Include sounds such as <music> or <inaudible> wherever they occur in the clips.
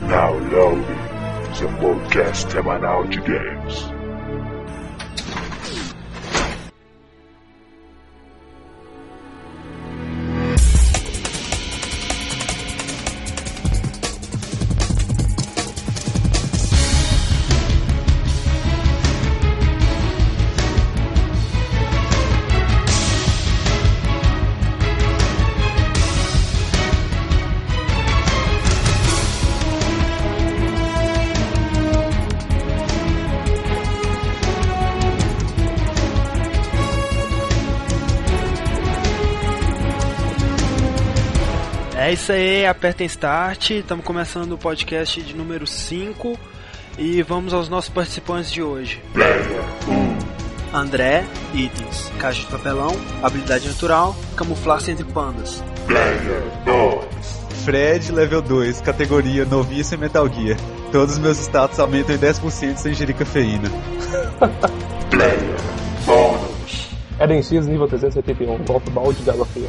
Now loading the podcast semanal de games. É isso aí, apertem start, estamos começando o podcast de número 5 e vamos aos nossos participantes de hoje. Player 1, André, itens, caixa de papelão, habilidade natural, camuflar-se entre pandas. Player 2, Fred, level 2, categoria noviço e Metal Gear. Todos os meus status aumentam em 10% sem ingerir cafeína. Player Eden X, nível 381, golpe balde de água fria.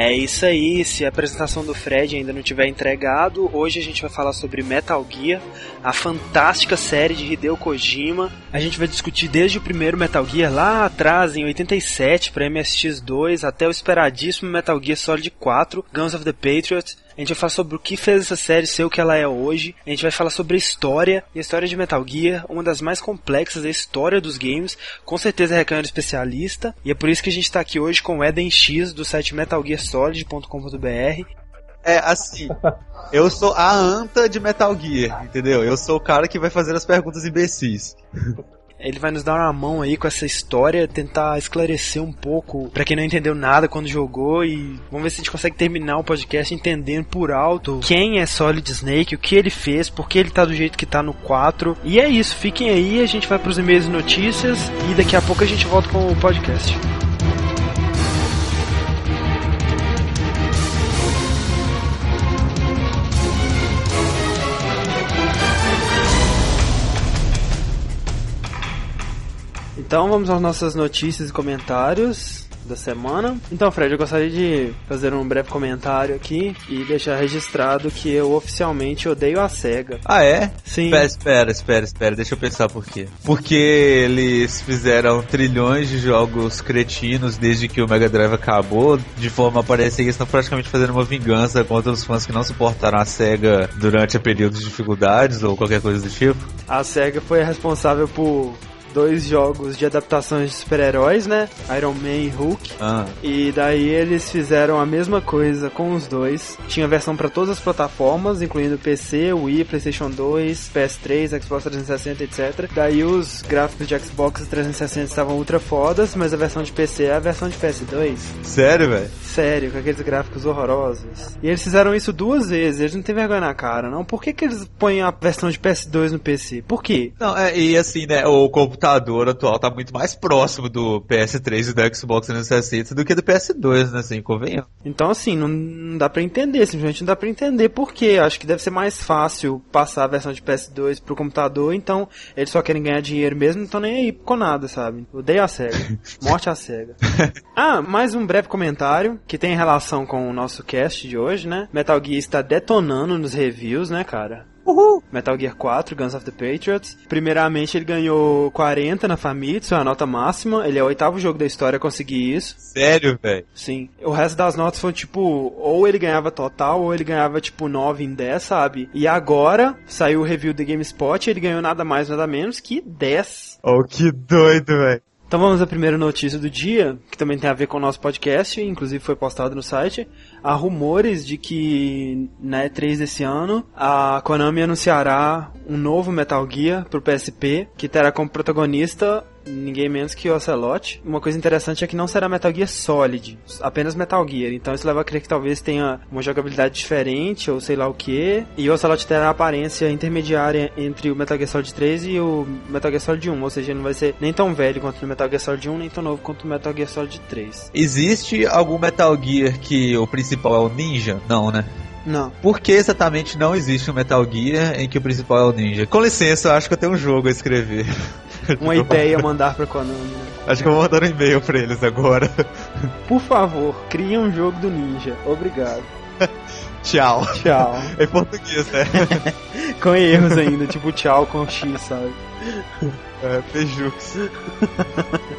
É isso aí, se a apresentação do Fred ainda não tiver entregado, hoje a gente vai falar sobre Metal Gear, a fantástica série de Hideo Kojima. A gente vai discutir desde o primeiro Metal Gear lá atrás, em 87, para MSX2, até o esperadíssimo Metal Gear Solid 4, Guns of the Patriot. A gente vai falar sobre o que fez essa série ser o que ela é hoje. A gente vai falar sobre a história, e a história de Metal Gear, uma das mais complexas da história dos games. Com certeza um especialista, e é por isso que a gente está aqui hoje com o Eden X do site metalgearsolid.com.br. É assim, eu sou a anta de Metal Gear, entendeu? Eu sou o cara que vai fazer as perguntas imbecis. Ele vai nos dar uma mão aí com essa história, tentar esclarecer um pouco pra quem não entendeu nada quando jogou e vamos ver se a gente consegue terminar o podcast entendendo por alto quem é Solid Snake, o que ele fez, por que ele tá do jeito que tá no 4. E é isso, fiquem aí, a gente vai pros e-mails e notícias e daqui a pouco a gente volta com o podcast. Então vamos às nossas notícias e comentários da semana. Então, Fred, eu gostaria de fazer um breve comentário aqui e deixar registrado que eu oficialmente odeio a SEGA. Ah, é? Sim. Espera, espera, espera, espera, deixa eu pensar por quê. Porque eles fizeram trilhões de jogos cretinos desde que o Mega Drive acabou, de forma a parecer que estão praticamente fazendo uma vingança contra os fãs que não suportaram a SEGA durante períodos de dificuldades ou qualquer coisa do tipo. A SEGA foi a responsável por dois jogos de adaptações de super-heróis, né? Iron Man e Hulk. Ah, E daí eles fizeram a mesma coisa com os dois. Tinha versão para todas as plataformas, incluindo PC, Wii, PlayStation 2, PS3, Xbox 360, etc. Daí os gráficos de Xbox 360 estavam ultra fodas, mas a versão de PC é a versão de PS2. sério, velho? Sério, com aqueles gráficos horrorosos. E eles fizeram isso duas vezes, eles não têm vergonha na cara, não. Por que, que eles põem a versão de PS2 no PC? Por quê? Não, é, e assim, né, o computador atual tá muito mais próximo do PS3 e do Xbox 360 do que do PS2, né, assim, convenhamos. Então, assim, não, não dá pra entender, simplesmente não dá pra entender por quê. Acho que deve ser mais fácil passar a versão de PS2 pro computador, então eles só querem ganhar dinheiro mesmo, não estão nem aí com nada, sabe? Odeio a SEGA. <laughs> Morte à SEGA. <laughs> Ah, mais um breve comentário que tem relação com o nosso cast de hoje, né? Metal Gear está detonando nos reviews, né, cara? Metal Gear 4, Guns of the Patriots. Primeiramente, ele ganhou 40 na Famitsu, é a nota máxima. Ele é o oitavo jogo da história a conseguir isso. Sério, velho? Sim. O resto das notas foi tipo, ou ele ganhava total, ou ele ganhava tipo 9 em 10, sabe? E agora saiu o review do GameSpot e ele ganhou nada mais, nada menos que 10. Oh, que doido, velho. Então vamos à primeira notícia do dia, que também tem a ver com o nosso podcast, inclusive foi postado no site. Há rumores de que na E3 desse ano a Konami anunciará um novo Metal Gear pro PSP, que terá como protagonista ninguém menos que o Ocelot. Uma coisa interessante é que não será Metal Gear Solid, apenas Metal Gear. Então isso leva a crer que talvez tenha uma jogabilidade diferente ou sei lá o que. E o Ocelot terá a aparência intermediária entre o Metal Gear Solid 3 e o Metal Gear Solid 1, ou seja, ele não vai ser nem tão velho quanto o Metal Gear Solid 1, nem tão novo quanto o Metal Gear Solid 3. Existe algum Metal Gear que o principal é o ninja? Não, né? Não. Por que exatamente não existe um Metal Gear em que o principal é o ninja? Com licença, eu acho que eu tenho um jogo a escrever. <laughs> <laughs> Uma ideia mandar pra Konami. né? Acho que eu vou mandar um e-mail pra eles agora. Por favor, crie um jogo do Ninja. Obrigado. <laughs> Tchau. Tchau. Em português, né? <laughs> com erros ainda, tipo tchau com X, sabe? É, Pejux.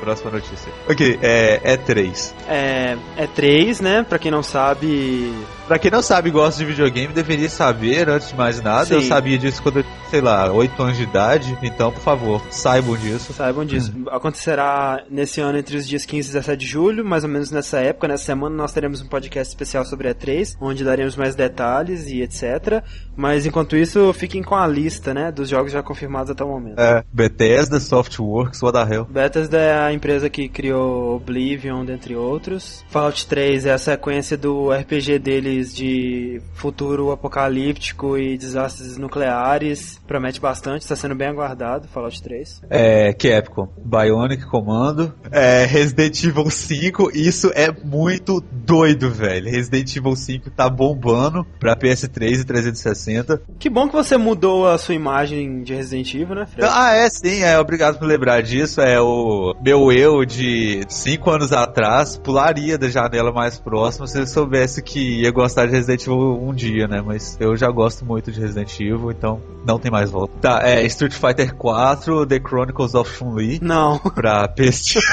Próxima notícia. Ok, é, é 3. É, é 3, né? Pra quem não sabe. Pra quem não sabe e gosta de videogame, deveria saber, antes de mais nada. Sim. Eu sabia disso quando eu, sei lá, 8 anos de idade. Então, por favor, saibam disso. Saibam disso. Acontecerá nesse ano entre os dias 15 e 17 de julho, mais ou menos nessa época, nessa semana, nós teremos um podcast especial sobre a 3, onde daremos mais detalhes e etc. Mas enquanto isso, fiquem com a lista, né? Dos jogos já confirmados até o momento. É, Bethesda Softworks, what the hell. Bethesda é a empresa que criou Oblivion, dentre outros. Fallout 3 é a sequência do RPG deles de futuro apocalíptico e desastres nucleares. Promete bastante, está sendo bem aguardado, Fallout 3. É, Capcom, Bionic Commando, é, Resident Evil 5, isso é muito doido, velho. Resident Evil 5 tá bombando pra PS3 e 360. Que bom que você mudou a sua imagem de Resident Evil, né, Fred? Ah, é sim, é, obrigado por lembrar disso. É o meu eu de 5 anos atrás pularia da janela mais próxima se eu soubesse que ia gostar de Resident Evil um dia, né? Mas eu já gosto muito de Resident Evil, então não tem mais volta. Tá, é Street Fighter 4, The Chronicles of Chun-Li. Não, Pra PS. <laughs>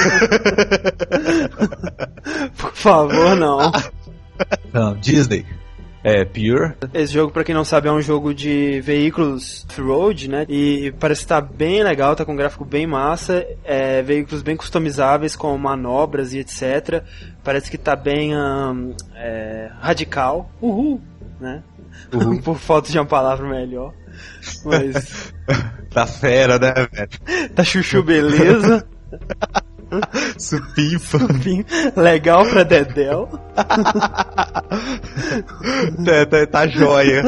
por favor, não. Não, Disney. É, Pure. Esse jogo, pra quem não sabe, é um jogo de veículos off-road, né? E parece estar bem legal, tá com um gráfico bem massa, é, veículos bem customizáveis com manobras e etc. Parece que tá bem ahn, é, radical. Uhul, né? Uhul. <laughs> Por falta de uma palavra melhor. Mas <laughs> Tá fera, né, velho? <laughs> tá chuchu beleza. <laughs> Supimpa. Enfim, legal pra Dedel. <laughs> tá, tá, tá joia.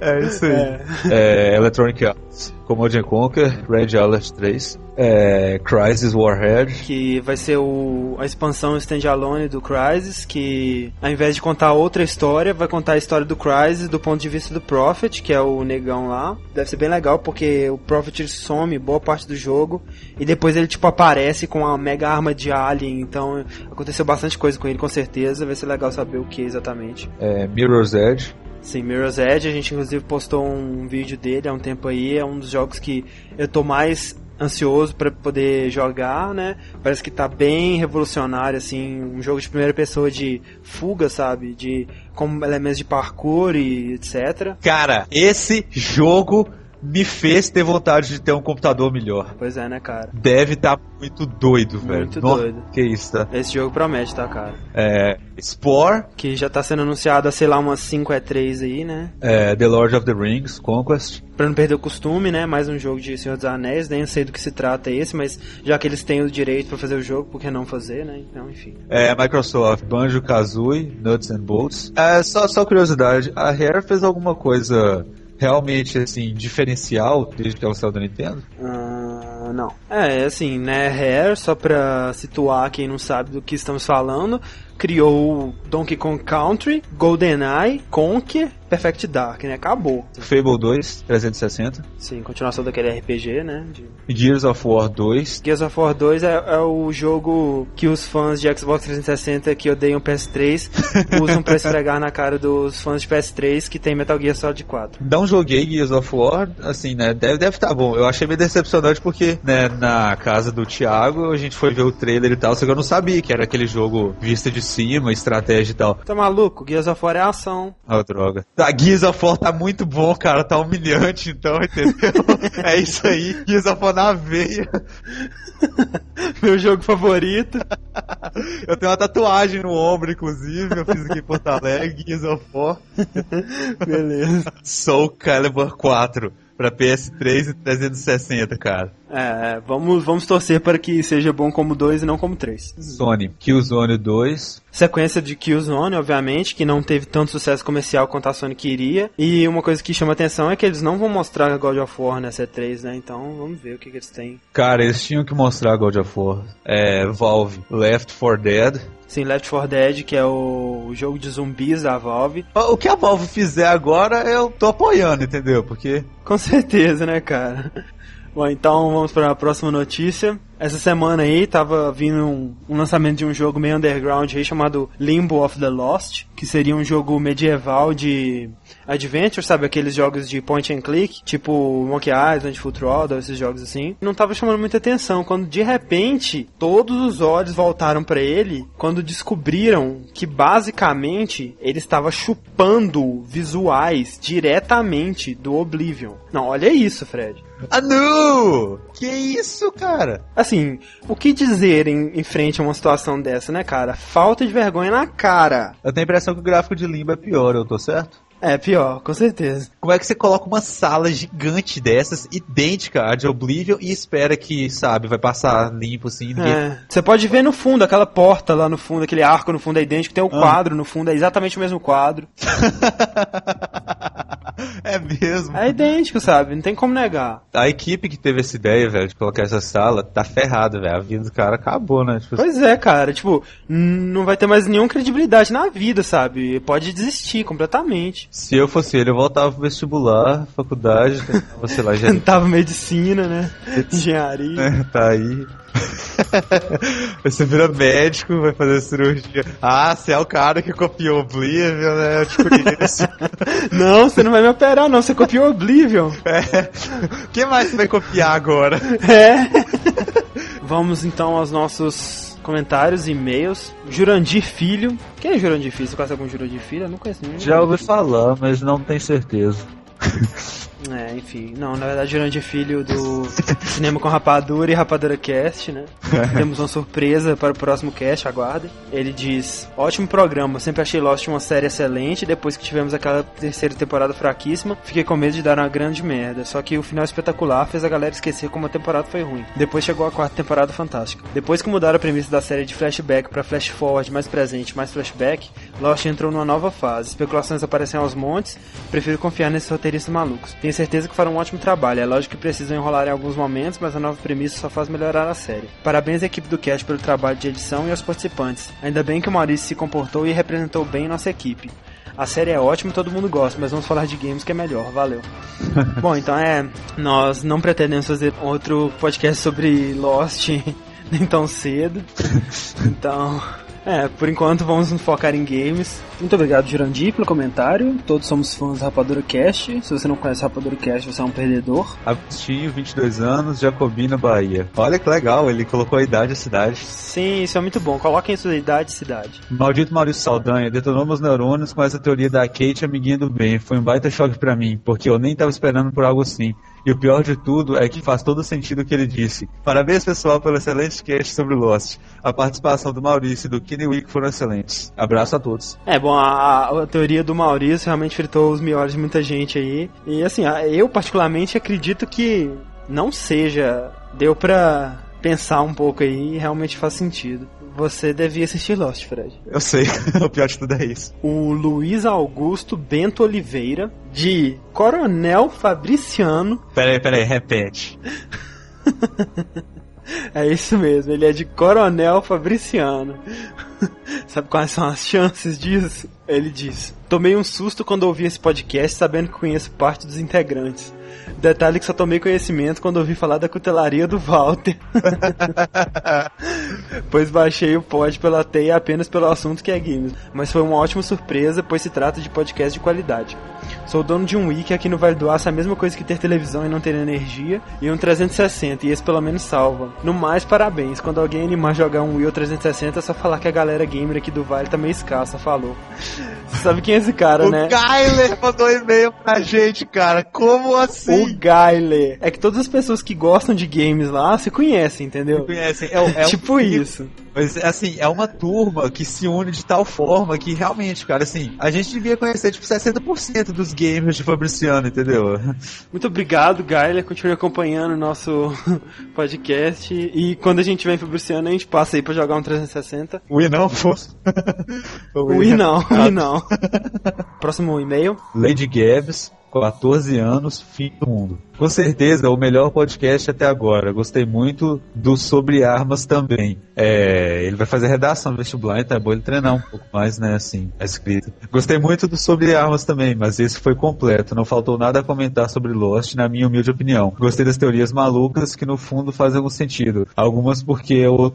é isso aí. É. É, Electronic Arts, Command and Conquer, Red Alert 3, é, Crisis Warhead, que vai ser o, a expansão standalone do Crysis, que ao invés de contar outra história, vai contar a história do Crysis do ponto de vista do Prophet, que é o negão lá. Deve ser bem legal, porque o Prophet some boa parte do jogo, e depois ele tipo aparece com uma mega arma de alien, então aconteceu bastante coisa com ele, com certeza, vai ser legal saber o que exatamente. é, Mirror's Edge, Sim, Mirror's Edge, a gente inclusive postou um vídeo dele há um tempo aí, é um dos jogos que eu tô mais ansioso para poder jogar, né? Parece que tá bem revolucionário, assim, um jogo de primeira pessoa de fuga, sabe? De com elementos de parkour e etc. Cara, esse jogo me fez ter vontade de ter um computador melhor. Pois é, né, cara? Deve estar muito doido, velho. Muito Nossa, doido. Que isso, tá? Esse jogo promete, tá, cara? É, Spore, Que já tá sendo anunciado há, sei lá, umas 5 E3 aí, né? é, The Lord of the Rings, Conquest, Pra não perder o costume, né? Mais um jogo de Senhor dos Anéis, nem sei do que se trata esse, mas já que eles têm o direito pra fazer o jogo, por que não fazer, né? Então, enfim. é, Microsoft, Banjo Kazooie, Nuts and Bolts. É, só, só curiosidade, a Rare fez alguma coisa realmente assim diferencial desde que ela saiu da Nintendo? Ah, não. É, assim, né, Rare, só pra situar quem não sabe do que estamos falando, criou Donkey Kong Country, GoldenEye, Conker, Perfect Dark, né? Acabou. Fable 2, 360, Sim, continuação daquele RPG, né? de- Gears of War 2, Gears of War 2 é, é o jogo que os fãs de Xbox 360 que odeiam PS3 <laughs> usam pra esfregar na cara dos fãs de PS3 que tem Metal Gear Solid 4. Não joguei Gears of War, assim, né? Deve deve tá bom. Eu achei meio decepcionante porque, né, na casa do Thiago, a gente foi ver o trailer e tal, só que eu não sabia que era aquele jogo vista de cima, estratégia e tal. Tá maluco? Gears of War é ação. Ah, droga. A Gears of War tá muito bom, cara. Tá humilhante, então, entendeu? <laughs> é isso aí. Gears of War na veia. <laughs> Meu jogo favorito. <laughs> Eu tenho uma tatuagem no ombro, inclusive. Eu fiz aqui em Porto Alegre. Gears of War. Beleza. Soul Calibur 4. Pra PS3 e 360, cara. É, vamos, vamos torcer para que seja bom como 2 e não como 3. Sony. Killzone 2. Sequência de Killzone, obviamente, que não teve tanto sucesso comercial quanto a Sony queria. E uma coisa que chama atenção é que eles não vão mostrar God of War nessa E3, né? Então vamos ver o que, que eles têm. Cara, eles tinham que mostrar God of War. É, Valve. Left 4 Dead. Sim, Left 4 Dead, que é o jogo de zumbis da Valve. O que a Valve fizer agora, eu tô apoiando, entendeu? Porque Com certeza, né, cara? Bom, então vamos para a próxima notícia. Essa semana aí tava vindo um, um lançamento de um jogo meio underground aí chamado Limbo of the Lost, que seria um jogo medieval de adventure, sabe? Aqueles jogos de point and click, tipo Monkey Island, Throttle, esses jogos assim. Não tava chamando muita atenção, quando de repente todos os olhos voltaram para ele quando descobriram que basicamente ele estava chupando visuais diretamente do Oblivion. Não, olha isso, Fred. Ah, não! Que isso, cara? Assim, o que dizer em, em frente a uma situação dessa, né, cara? Falta de vergonha na cara. Eu tenho a impressão que o gráfico de Limbo é pior, eu tô certo? É, pior, com certeza. Como é que você coloca uma sala gigante dessas, idêntica à de Oblivion, e espera que, sabe, vai passar limpo assim? Ninguém... É. Você pode ver no fundo, aquela porta lá no fundo, aquele arco no fundo é idêntico, tem o Ah. quadro no fundo, é exatamente o mesmo quadro. <laughs> é mesmo. É idêntico, sabe? Não tem como negar. A equipe que teve essa ideia, velho, de colocar essa sala, tá ferrada, velho. A vida do cara acabou, né? Tipo, Pois é, cara, tipo, não vai ter mais nenhuma credibilidade na vida, sabe? Pode desistir completamente. se eu fosse ele, eu voltava pro vestibular, faculdade, tentava, sei lá, já <laughs> Tentava medicina, né? Engenharia. né, <laughs> tá aí. <laughs> Você vira médico, vai fazer cirurgia. Ah, você é o cara que copiou Oblivion, né? Eu te conheço. <laughs> Não, você não vai me operar, não. Você copiou Oblivion. <laughs> é. O que mais você vai copiar agora? É. Vamos então aos nossos comentários e e-mails. Jurandir Filho. Quem é Jurandir Filho? Você conhece algum Jurandir Filho? Eu não conheço ninguém. Já ouvi falar, mas não tenho certeza. É, enfim. Não, na verdade, Jurandir Filho do Cinema com Rapadura e Rapadura Cast, né? <laughs> Temos uma surpresa para o próximo cast, aguardem. Ele diz: Ótimo programa, sempre achei Lost uma série excelente. Depois que tivemos aquela terceira temporada fraquíssima, fiquei com medo de dar uma grande merda. Só que o final espetacular fez a galera esquecer como a temporada foi ruim. Depois chegou a quarta temporada fantástica. Depois que mudaram a premissa da série de flashback para flash forward, mais presente, mais flashback, Lost entrou numa nova fase. Especulações aparecem aos montes. Prefiro confiar nesses roteiristas malucos. Certeza que farão um ótimo trabalho. É lógico que precisam enrolar em alguns momentos, mas a nova premissa só faz melhorar a série. Parabéns à equipe do cast pelo trabalho de edição e aos participantes. Ainda bem que o Maurício se comportou e representou bem nossa equipe. A série é ótima e todo mundo gosta, mas vamos falar de games que é melhor. Valeu. <laughs> Bom, então é. Nós não pretendemos fazer outro podcast sobre Lost <laughs> nem tão cedo. Então. É, por enquanto vamos nos focar em games. Muito obrigado, Jurandir, pelo comentário. Todos somos fãs do Rapadura Cast. Se você não conhece Rapadura Cast, você é um perdedor. Agostinho, 22 anos, Jacobina, Bahia. Olha que legal, ele colocou a idade e a cidade. Sim, isso é muito bom. Coloquem sua idade e cidade. Maldito Maurício Saldanha detonou meus neurônios com essa teoria da Kate, amiguinha do bem. Foi um baita choque pra mim, porque eu nem tava esperando por algo assim. E o pior de tudo é que faz todo sentido o que ele disse. Parabéns, pessoal, pelo excelente cast sobre Lost. A participação do Maurício e do Kenny Wick foram excelentes. Abraço a todos. É, bom, a, a teoria do Maurício realmente fritou os melhores de muita gente aí. E assim, eu particularmente acredito que não seja. Deu pra pensar um pouco aí e realmente faz sentido. Você devia assistir Lost, Fred. Eu sei, <laughs> o pior de tudo é isso. O Luiz Augusto Bento Oliveira, de Coronel Fabriciano. Peraí, peraí, repete. <laughs> É isso mesmo, ele é de Coronel Fabriciano. <laughs> Sabe quais são as chances disso? Ele diz: Tomei um susto quando ouvi esse podcast sabendo que conheço parte dos integrantes. Detalhe que só tomei conhecimento quando ouvi falar da cutelaria do Walter. <laughs> pois baixei o pod pela teia apenas pelo assunto que é games. Mas foi uma ótima surpresa, pois se trata de podcast de qualidade. Sou dono de um Wiki aqui no Vale do Aço, é a mesma coisa que ter televisão e não ter energia, e um 360, e esse pelo menos salva. No mais, parabéns. Quando alguém animar jogar um Wii ou 360, é só falar que a galera gamer aqui do Vale tá meio escassa, falou. Você sabe quem é esse cara, o né? Kyler mandou e-mail pra gente, cara. Como assim? O Gaile. É que todas as pessoas que gostam de games lá se conhecem, entendeu? Conhecem? É, o- é <laughs> tipo isso. Mas, assim, é uma turma que se une de tal forma que realmente, cara, assim, a gente devia conhecer, tipo, 60% dos gamers de Fabriciano, entendeu? Muito obrigado, Gaile. Continue acompanhando o nosso <laughs> podcast. E quando a gente tiver em Fabriciano, a gente passa aí pra jogar um 360. O I não fosse. O I não, <laughs> o I não. <laughs> Próximo e-mail. Lady Gabs, 14 anos, fim do mundo. Com certeza, o melhor podcast até agora. Gostei muito do Sobre Armas também. É, ele vai fazer redação no vestibular, então é bom ele treinar um pouco mais, né, assim, a escrita. Gostei muito do Sobre Armas também, mas esse foi completo. Não faltou nada a comentar sobre Lost, na minha humilde opinião. Gostei das teorias malucas que no fundo fazem algum sentido. Algumas porque eu...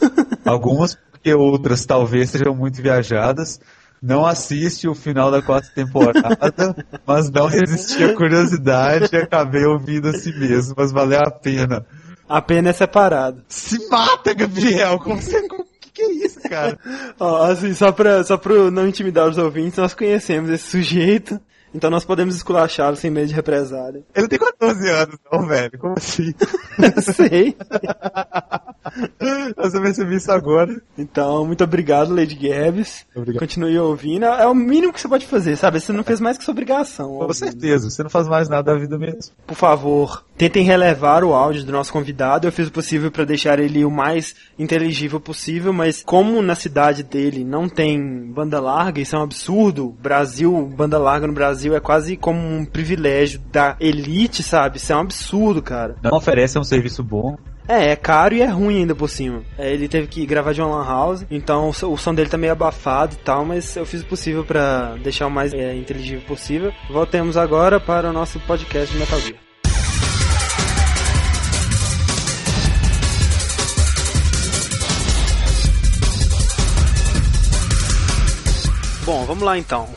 <laughs> Algumas porque outras talvez sejam muito viajadas não assiste o final da quarta temporada, <laughs> mas não resisti à curiosidade e acabei ouvindo a si mesmo, mas valeu a pena. A pena é separado. Se mata, Gabriel! Como você. Que é isso, cara? <laughs> Ó, assim, só pra, só pra não intimidar os ouvintes, nós conhecemos esse sujeito. Então nós podemos esculachá-lo sem medo de represália. Ele tem 14 anos, não, velho. Como assim? <laughs> Sei. <laughs> Eu só percebi isso agora. Então, muito obrigado, Lady Gabs. Obrigado. Continue ouvindo. É o mínimo que você pode fazer, sabe? Você não fez mais que sua obrigação. Com ouvindo. certeza, você não faz mais nada da vida mesmo. Por favor, tentem relevar o áudio do nosso convidado. Eu fiz o possível para deixar ele o mais inteligível possível, mas como na cidade dele não tem banda larga, isso é um absurdo. Brasil, banda larga no Brasil é quase como um privilégio da elite, sabe? Isso é um absurdo, cara. Não oferece um serviço bom. É, é caro e é ruim ainda por cima. É, ele teve que gravar de uma lan house, então o, so- o som dele tá meio abafado e tal, mas eu fiz o possível pra deixar o mais é, inteligível possível. Voltemos agora para o nosso podcast de Metal Gear. Bom, vamos lá então.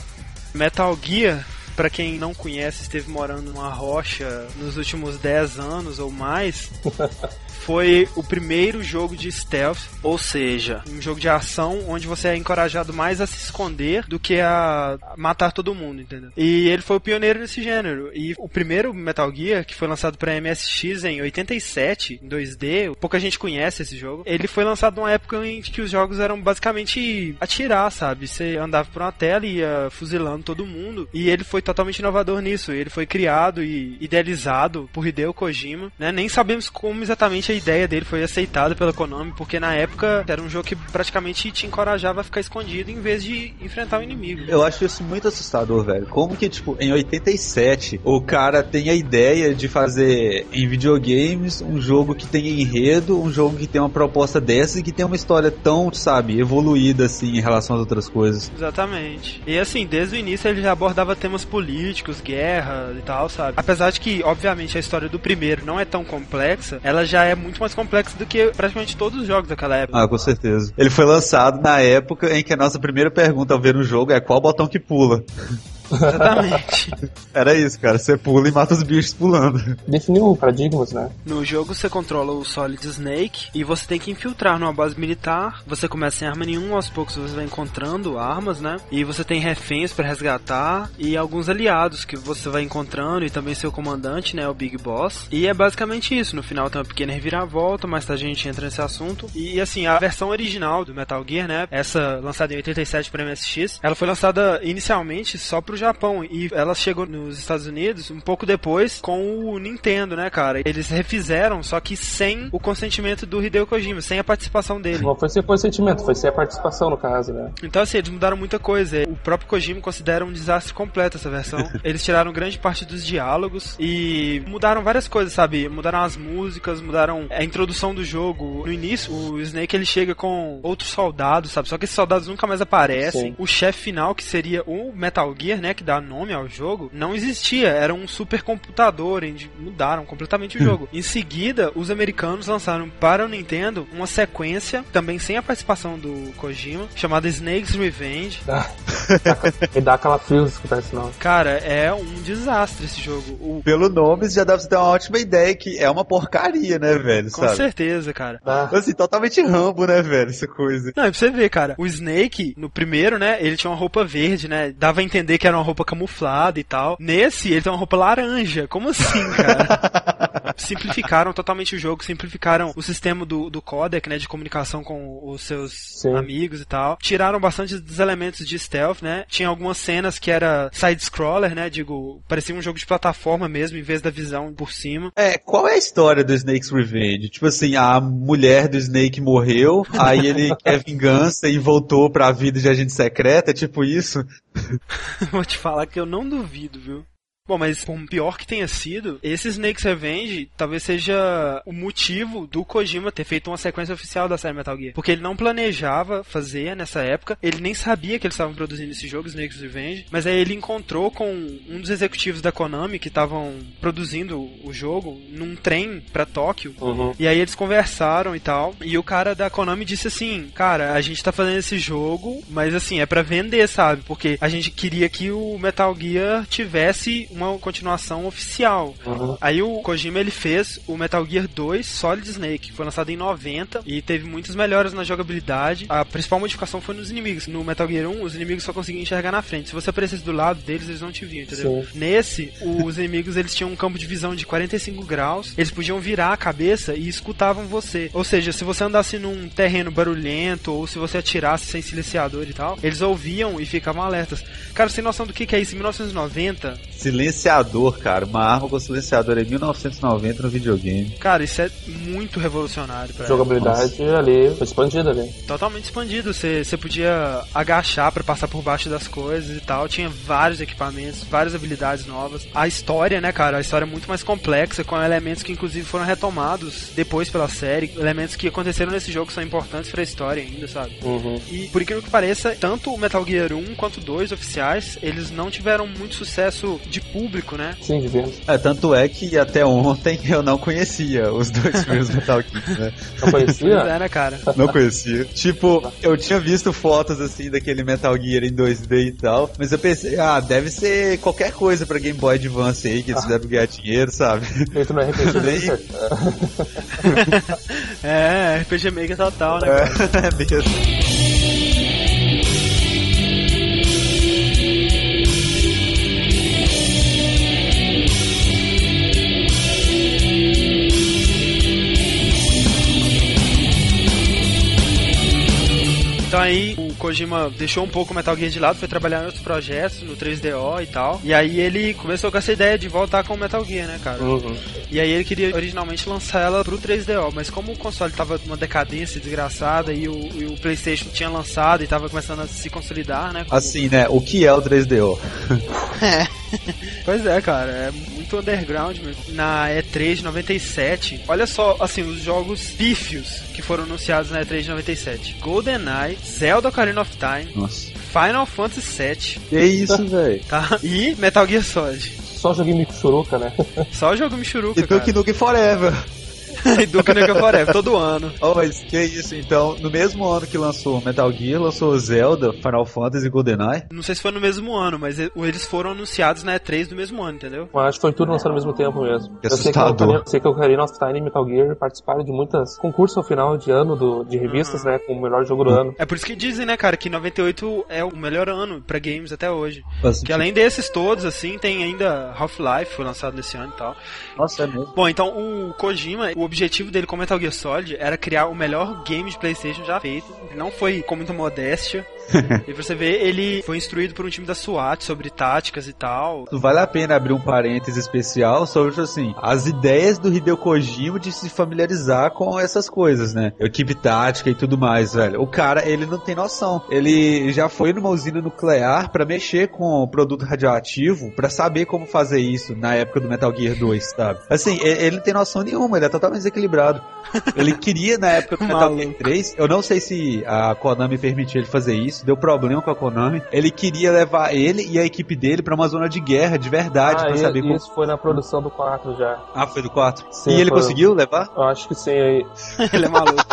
Metal Gear, pra quem não conhece, esteve morando numa rocha nos últimos 10 anos ou mais, <laughs> foi o primeiro jogo de stealth, ou seja, um jogo de ação onde você é encorajado mais a se esconder do que a matar todo mundo, entendeu? E ele foi o pioneiro nesse gênero. E o primeiro Metal Gear, que foi lançado para MSX em 87, em 2D, pouca gente conhece esse jogo. Ele foi lançado numa época em que os jogos eram basicamente atirar, sabe? Você andava por uma tela e ia fuzilando todo mundo. E ele foi totalmente inovador nisso. Ele foi criado e idealizado por Hideo Kojima, né? Nem sabemos como exatamente a ideia dele foi aceitada pela Konami, porque na época era um jogo que praticamente te encorajava a ficar escondido em vez de enfrentar o inimigo. Eu acho isso muito assustador, velho. Como que, tipo, em 87, o cara tem a ideia de fazer em videogames um jogo que tem enredo, um jogo que tem uma proposta dessa e que tem uma história tão, sabe, evoluída assim em relação às outras coisas. Exatamente. E assim, desde o início ele já abordava temas políticos, guerra e tal, sabe? Apesar de que, obviamente, a história do primeiro não é tão complexa, ela já é muito mais complexa do que praticamente todos os jogos daquela época. Ah, com certeza. Ele foi lançado na época em que a nossa primeira pergunta ao ver um jogo é qual botão que pula. <laughs> Exatamente. <laughs> Era isso, cara. Você pula e mata os bichos pulando. Definiu paradigmas, né? No jogo você controla o Solid Snake e você tem que infiltrar numa base militar. Você começa sem arma nenhuma, aos poucos você vai encontrando armas, né? E você tem reféns pra resgatar e alguns aliados que você vai encontrando e também seu comandante, né, o Big Boss. E é basicamente isso. No final tem uma pequena reviravolta, tarde a gente entra nesse assunto. E assim, a versão original do Metal Gear, né, essa lançada em 87 para MSX, ela foi lançada inicialmente só pro Japão e ela chegou nos Estados Unidos um pouco depois com o Nintendo, né, cara? Eles refizeram, só que sem o consentimento do Hideo Kojima, sem a participação dele. Não foi ser consentimento, foi ser a participação no caso, né? Então, assim, eles mudaram muita coisa. O próprio Kojima considera um desastre completo essa versão. <laughs> Eles tiraram grande parte dos diálogos e mudaram várias coisas, sabe? Mudaram as músicas, mudaram a introdução do jogo. No início, o Snake ele chega com outros soldados, sabe? Só que esses soldados nunca mais aparecem. Sim. O chefe final, que seria o Metal Gear, né? Que dá nome ao jogo, não existia. Era um supercomputador. Mudaram completamente o jogo. Em seguida, os americanos lançaram para o Nintendo uma sequência, também sem a participação do Kojima, chamada Snake's Revenge. Dá, dá, <laughs> e dá aquela frio escutar esse nome. Cara, é um desastre esse jogo. O- Pelo nome, já dá pra você ter uma ótima ideia que é uma porcaria, né, velho? com sabe? certeza, cara. Dá. Assim, totalmente rambo, né, velho? Essa coisa. Não, e pra você ver, cara, o Snake, no primeiro, né, ele tinha uma roupa verde, né? Dava a entender que era uma roupa camuflada e tal. Nesse, ele tem uma roupa laranja. Como assim, cara? <laughs> simplificaram totalmente o jogo, simplificaram o sistema do, do codec, né, de comunicação com os seus Sim. amigos e tal. Tiraram bastante dos elementos de stealth, né? Tinha algumas cenas que era side-scroller, né? Digo, parecia um jogo de plataforma mesmo, em vez da visão por cima. É, qual é a história do Snake's Revenge? Tipo assim, a mulher do Snake morreu, aí ele <laughs> quer vingança e voltou pra vida de agente secreta, é tipo isso? <laughs> Vou te falar que eu não duvido, viu? Bom, mas por pior que tenha sido, esse Snake's Revenge talvez seja o motivo do Kojima ter feito uma sequência oficial da série Metal Gear. Porque ele não planejava fazer nessa época, ele nem sabia que eles estavam produzindo esse jogo, Snake's Revenge, mas aí ele encontrou com um dos executivos da Konami que estavam produzindo o jogo num trem pra Tóquio. Uhum. E aí eles conversaram e tal. E o cara da Konami disse assim: Cara, a gente tá fazendo esse jogo, mas assim, é pra vender, sabe? Porque a gente queria que o Metal Gear tivesse uma continuação oficial. Uhum. Aí o Kojima ele fez o Metal Gear 2 Solid Snake, que foi lançado em 90 e teve muitas melhoras na jogabilidade. A principal modificação foi nos inimigos. No Metal Gear 1, os inimigos só conseguiam enxergar na frente. Se você aparecesse do lado deles, eles não te viam, entendeu? Sim. Nesse, os inimigos eles tinham um campo de visão de 45 graus, eles podiam virar a cabeça e escutavam você. Ou seja, se você andasse num terreno barulhento ou se você atirasse sem silenciador e tal, eles ouviam e ficavam alertas. Cara, tem noção do que, que é isso? Em 1990, Silenciador, cara. Uma arma com silenciador em 1990 no videogame. cara, isso é muito revolucionário. Pra jogabilidade ali foi expandida ali. Totalmente expandido. Você você podia agachar pra passar por baixo das coisas e tal. Tinha vários equipamentos, várias habilidades novas. A história, né, cara? A história é muito mais complexa, com elementos que inclusive foram retomados depois pela série. Elementos que aconteceram nesse jogo são importantes pra história ainda, sabe? Uhum. E por incrível que pareça, tanto o Metal Gear 1 quanto o 2 oficiais, eles não tiveram muito sucesso de público, né? Sim, de vendas. É, tanto é que até ontem eu não conhecia os dois <laughs> primeiros Metal Gear, né? Não conhecia? Pois é, né, cara? Não conhecia. Tipo, eu tinha visto fotos assim daquele Metal Gear em 2D e tal, mas eu pensei, ah, deve ser qualquer coisa pra Game Boy Advance aí que eles fizeram ganhar dinheiro, sabe? Feito no RPG <laughs> Maker. É, RPG Maker total, né, cara? É, <laughs> é mesmo. Então aí o Kojima deixou um pouco o Metal Gear de lado, foi trabalhar em outros projetos, no 3DO e tal. E aí ele começou com essa ideia de voltar com o Metal Gear, né, cara? Uhum. E aí ele queria originalmente lançar ela pro 3DO, mas como o console tava numa decadência desgraçada e o, e o PlayStation tinha lançado e tava começando a se consolidar, né? como- Assim, né? O que é o 3DO? <laughs> Pois é, cara, é muito underground mesmo. Na E3 de 97, olha só, assim, os jogos pífios que foram anunciados na E3 de 97. GoldenEye, Zelda Ocarina of Time, Nossa. Final Fantasy VII, Que isso, <laughs> velho? tá? E Metal Gear Solid. Só joguei Michuruca, né? Só o jogo Michuruca, E Duke. Nukem Forever. <laughs> e Duke Nukem Forever, todo ano. Oh, mas que isso, então, no mesmo ano que lançou Metal Gear, lançou Zelda, Final Fantasy e GoldenEye? Não sei se foi no mesmo ano, mas eles foram anunciados na E3 do mesmo ano, entendeu? Mas acho que foi tudo lançado ao mesmo tempo mesmo. Que eu sei que, o assustador. Ocarina, sei que o Ocarina of Time e Metal Gear participaram de muitos concursos ao final de ano do, de revistas, né? Com o melhor jogo do ano. É por isso que dizem, né, cara, que 98 é o melhor ano pra games até hoje. Faz Que além desses todos, assim, tem ainda Half-Life, foi lançado nesse ano e tal. Nossa, é mesmo. Bom, então o Kojima, o objetivo dele com Metal Gear Solid era criar o melhor game de PlayStation já feito. Não foi com muita modéstia. <laughs> e pra você ver, ele foi instruído por um time da SWAT sobre táticas e tal. Vale a pena abrir um parênteses especial sobre, assim, as ideias do Hideo Kojima de se familiarizar com essas coisas, né? Equipe tática e tudo mais, velho. O cara, ele não tem noção. Ele já foi numa usina nuclear pra mexer com o produto radioativo, pra saber como fazer isso na época do Metal Gear 2, sabe? Assim, ele não tem noção nenhuma, ele é totalmente desequilibrado. Ele queria na época do Metal Gear 3, eu não sei se a Konami permitiu ele fazer isso, deu problema com a Konami. Ele queria levar ele e a equipe dele pra uma zona de guerra de verdade, ah, pra e- saber como. isso foi na produção do 4 já. Ah, foi do 4? Sim, e ele foi. conseguiu levar? Eu acho que sim. aí. <laughs> ele é maluco. <laughs>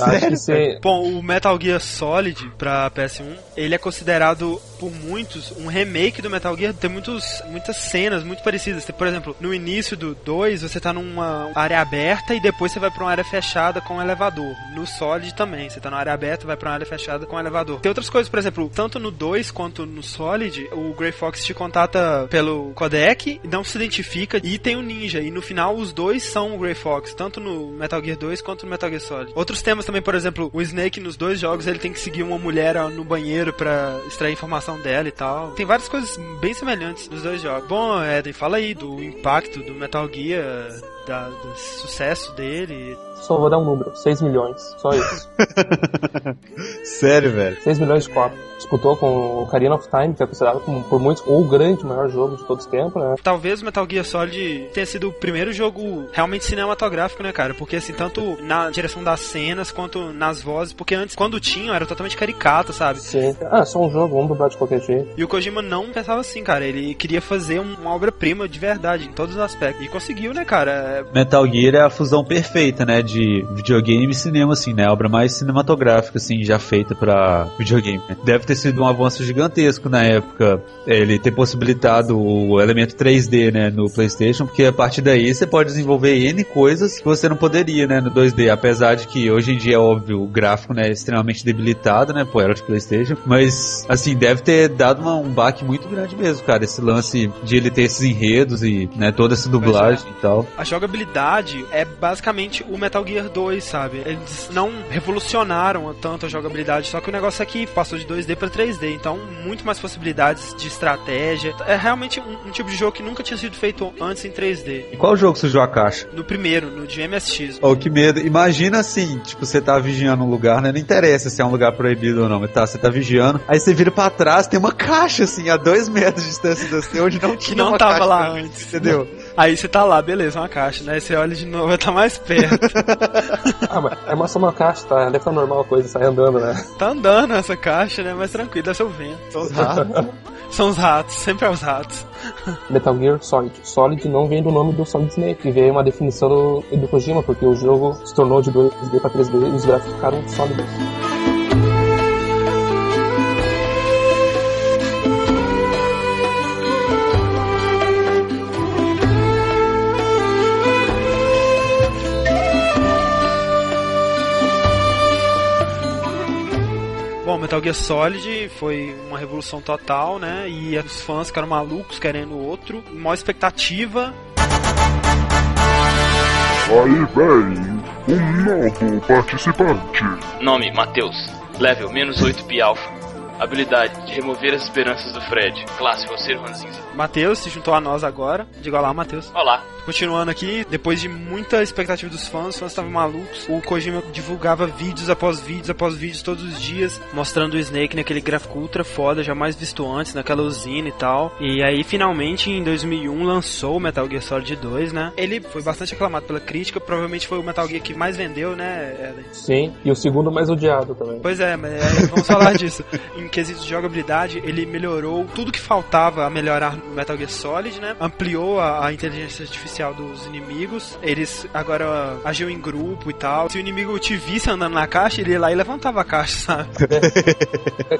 Acho que sim. Bom, o Metal Gear Solid pra PS1, ele é considerado por muitos um remake do Metal Gear. Tem muitos, muitas cenas muito parecidas. Tem, por exemplo, no início do 2, você tá numa área aberta e depois você vai pra uma área fechada com um elevador. No Solid também, você tá numa área aberta vai pra uma área fechada com um elevador. Tem outras coisas, por exemplo, tanto no 2 quanto no Solid, o Grey Fox te contata pelo codec, não se identifica e tem o ninja. E no final os dois são o Grey Fox, tanto no Metal Gear 2 quanto no Metal Gear Solid. Outros temas também, por exemplo, o Snake nos dois jogos ele tem que seguir uma mulher no banheiro pra extrair informação dela e tal. Tem várias coisas bem semelhantes nos dois jogos. Bom, Eden, fala aí do impacto do Metal Gear da, do sucesso dele. Só vou dar um número, 6 milhões, só isso. <laughs> Sério, velho. 6 milhões de cópias. Disputou com o Ocarina of Time, que é considerado como, por muitos o grande maior jogo de todos os tempos, né? Talvez o Metal Gear Solid tenha sido o primeiro jogo realmente cinematográfico, né, cara? Porque assim, tanto na direção das cenas quanto nas vozes, porque antes, quando tinham, era totalmente caricato, sabe? Sim. Ah, só um jogo, vamos dublar de qualquer jeito. E o Kojima não pensava assim, cara. Ele queria fazer uma obra-prima de verdade, em todos os aspectos. E conseguiu, né, cara? Metal Gear é a fusão perfeita, né, de videogame e cinema, assim, né? A obra mais cinematográfica, assim, já feita pra videogame. né? Deve ter sido um avanço gigantesco na época, ele ter possibilitado o elemento 3D, né, no PlayStation, porque a partir daí você pode desenvolver N coisas que você não poderia, né, no 2D. Apesar de que hoje em dia, é óbvio, o gráfico, né, é extremamente debilitado, né, pô, era de PlayStation. Mas, assim, deve ter dado uma- um baque muito grande mesmo, cara, esse lance de ele ter esses enredos e, né, toda essa dublagem e tal. A jogabilidade é basicamente o Metal Gear 2, sabe? Eles não revolucionaram tanto a jogabilidade, só que o negócio aqui passou de 2D pra 3D, então muito mais possibilidades de estratégia. É realmente um, um tipo de jogo que nunca tinha sido feito antes em 3D. E qual jogo surgiu a caixa? No primeiro, no de MSX. Oh, que medo. Imagina assim, tipo, você tá vigiando um lugar, né? Não interessa se é um lugar proibido ou não, mas tá, você tá vigiando. Aí você vira pra trás, tem uma caixa, assim, a dois metros de distância de você, onde não <laughs> tinha não uma tava caixa, lá antes. Entendeu? Aí você tá lá, beleza, uma caixa, né? Você olha de novo, <laughs> tá mais perto. <laughs> Ah, mas é uma- só uma caixa, tá? Deve estar normal a coisa, sai andando, né? tá andando essa caixa, né? Mas tranquilo, deve ser o vento. São os ratos. São os ratos, sempre é os ratos. <laughs> Metal Gear Solid. Solid não vem do nome do Solid Snake, que veio uma definição do, do Kojima, porque o jogo se tornou de 2D pra 3D e os gráficos ficaram sólidos. Bom, Metal Gear Solid foi uma revolução total, né? E os fãs ficaram malucos querendo outro. Maior expectativa. Aí vem um novo participante. Nome: Matheus. Level: menos 8 pi alpha. Habilidade: de remover as esperanças do Fred. Classe: você ranzinza. Matheus se juntou a nós agora. Diga olá, Matheus. Olá. Continuando aqui, depois de muita expectativa dos fãs, os fãs estavam malucos. O Kojima divulgava vídeos após vídeos após vídeos todos os dias, mostrando o Snake naquele gráfico ultra foda, jamais visto antes, naquela usina e tal. E aí, finalmente, em 2001, lançou o Metal Gear Solid 2, né? Ele foi bastante aclamado pela crítica, provavelmente foi o Metal Gear que mais vendeu, né, Ellen? Sim, e o segundo mais odiado também. Pois é, mas é, vamos falar <laughs> disso. Em quesitos de jogabilidade, ele melhorou tudo que faltava a melhorar no Metal Gear Solid, né? Ampliou a, a inteligência artificial dos inimigos. Eles agora agiam em grupo e tal. Se o inimigo te visse andando na caixa, ele ia lá e levantava a caixa, <laughs> sabe?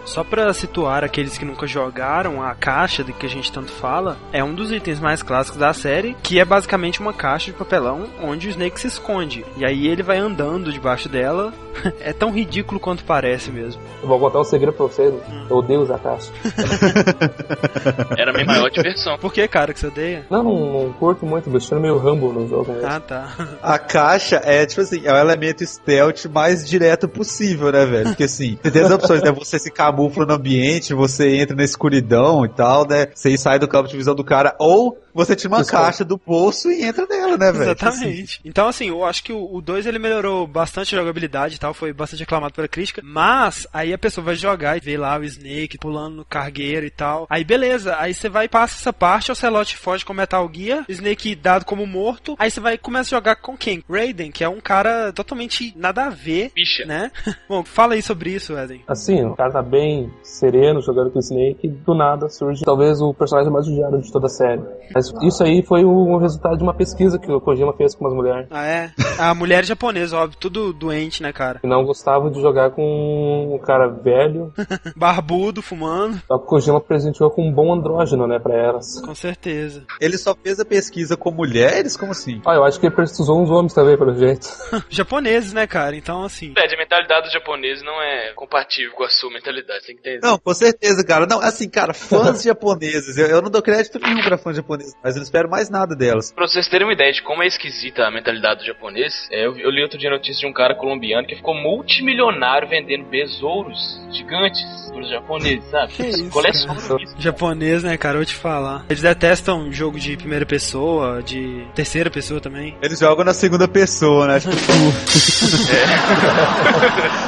Só pra situar aqueles que nunca jogaram, a caixa de que a gente tanto fala é um dos itens mais clássicos da série, que é basicamente uma caixa de papelão onde o Snake se esconde. E aí ele vai andando debaixo dela. <laughs> é tão ridículo quanto parece mesmo. Eu vou contar um segredo pra vocês. Eu odeio usar caixa. <laughs> Era a minha <laughs> maior diversão. Por que, cara, que você odeia? Não, não, não curto muito, deixando meio Rambo no jogo. Né? Ah, tá. A caixa é, tipo assim, é o elemento stealth mais direto possível, né, velho? Porque assim, você tem as opções, né? Você se camufla no ambiente, você entra na escuridão e tal, né? Você sai do campo de visão do cara, ou você tira uma Esconde. caixa do bolso e entra nela, né, velho? Tipo assim, Exatamente. Então, assim, eu acho que o 2 ele melhorou bastante a jogabilidade e tal, foi bastante aclamado pela crítica. Mas aí a pessoa vai jogar e vê lá o Snake pulando no cargueiro e tal. Aí beleza, aí você vai e passa essa parte, o Celote foge com Metal Gear, Snake dado como morto. Aí você vai e começa a jogar com quem? Raiden, que é um cara totalmente nada a ver, Bicha. né? <laughs> Bom, fala aí sobre isso, Eden. Assim, o cara tá bem sereno jogando com o Snake e do nada surge talvez o personagem mais odiado de toda a série. Mas isso aí foi o resultado de uma pesquisa que o Kojima fez com umas mulheres. Ah, é? A mulher japonesa, óbvio, tudo doente, né, cara? Não gostavam de jogar com um cara velho. <laughs> Barbudo, fumando, Só que o Kojima presenteou com um bom andrógeno, né, pra elas. com certeza. Ele só fez a pesquisa com mulheres? Como assim? Olha, eu acho que ele precisou uns homens também, pelo jeito. <laughs> Japoneses, né, cara? Então, assim. Fred, a mentalidade do japonês não é compatível com a sua mentalidade, tem que entender. Não, com certeza, cara. Não, assim, cara, fãs <laughs> japoneses, eu, eu não dou crédito nenhum pra fãs japoneses. Coisas, mas eu não espero mais nada delas. Pra vocês terem uma ideia de como é esquisita a mentalidade do japonês, é, eu, eu li outro dia notícia de um cara colombiano que ficou multimilionário vendendo besouros gigantes pros japoneses, sabe? Que isso, Colecionam cara. isso. Japonês, né, cara? Eu vou te falar. Eles detestam jogo de primeira pessoa, de terceira pessoa também. Eles jogam na segunda pessoa, né? Tipo, <laughs> <laughs>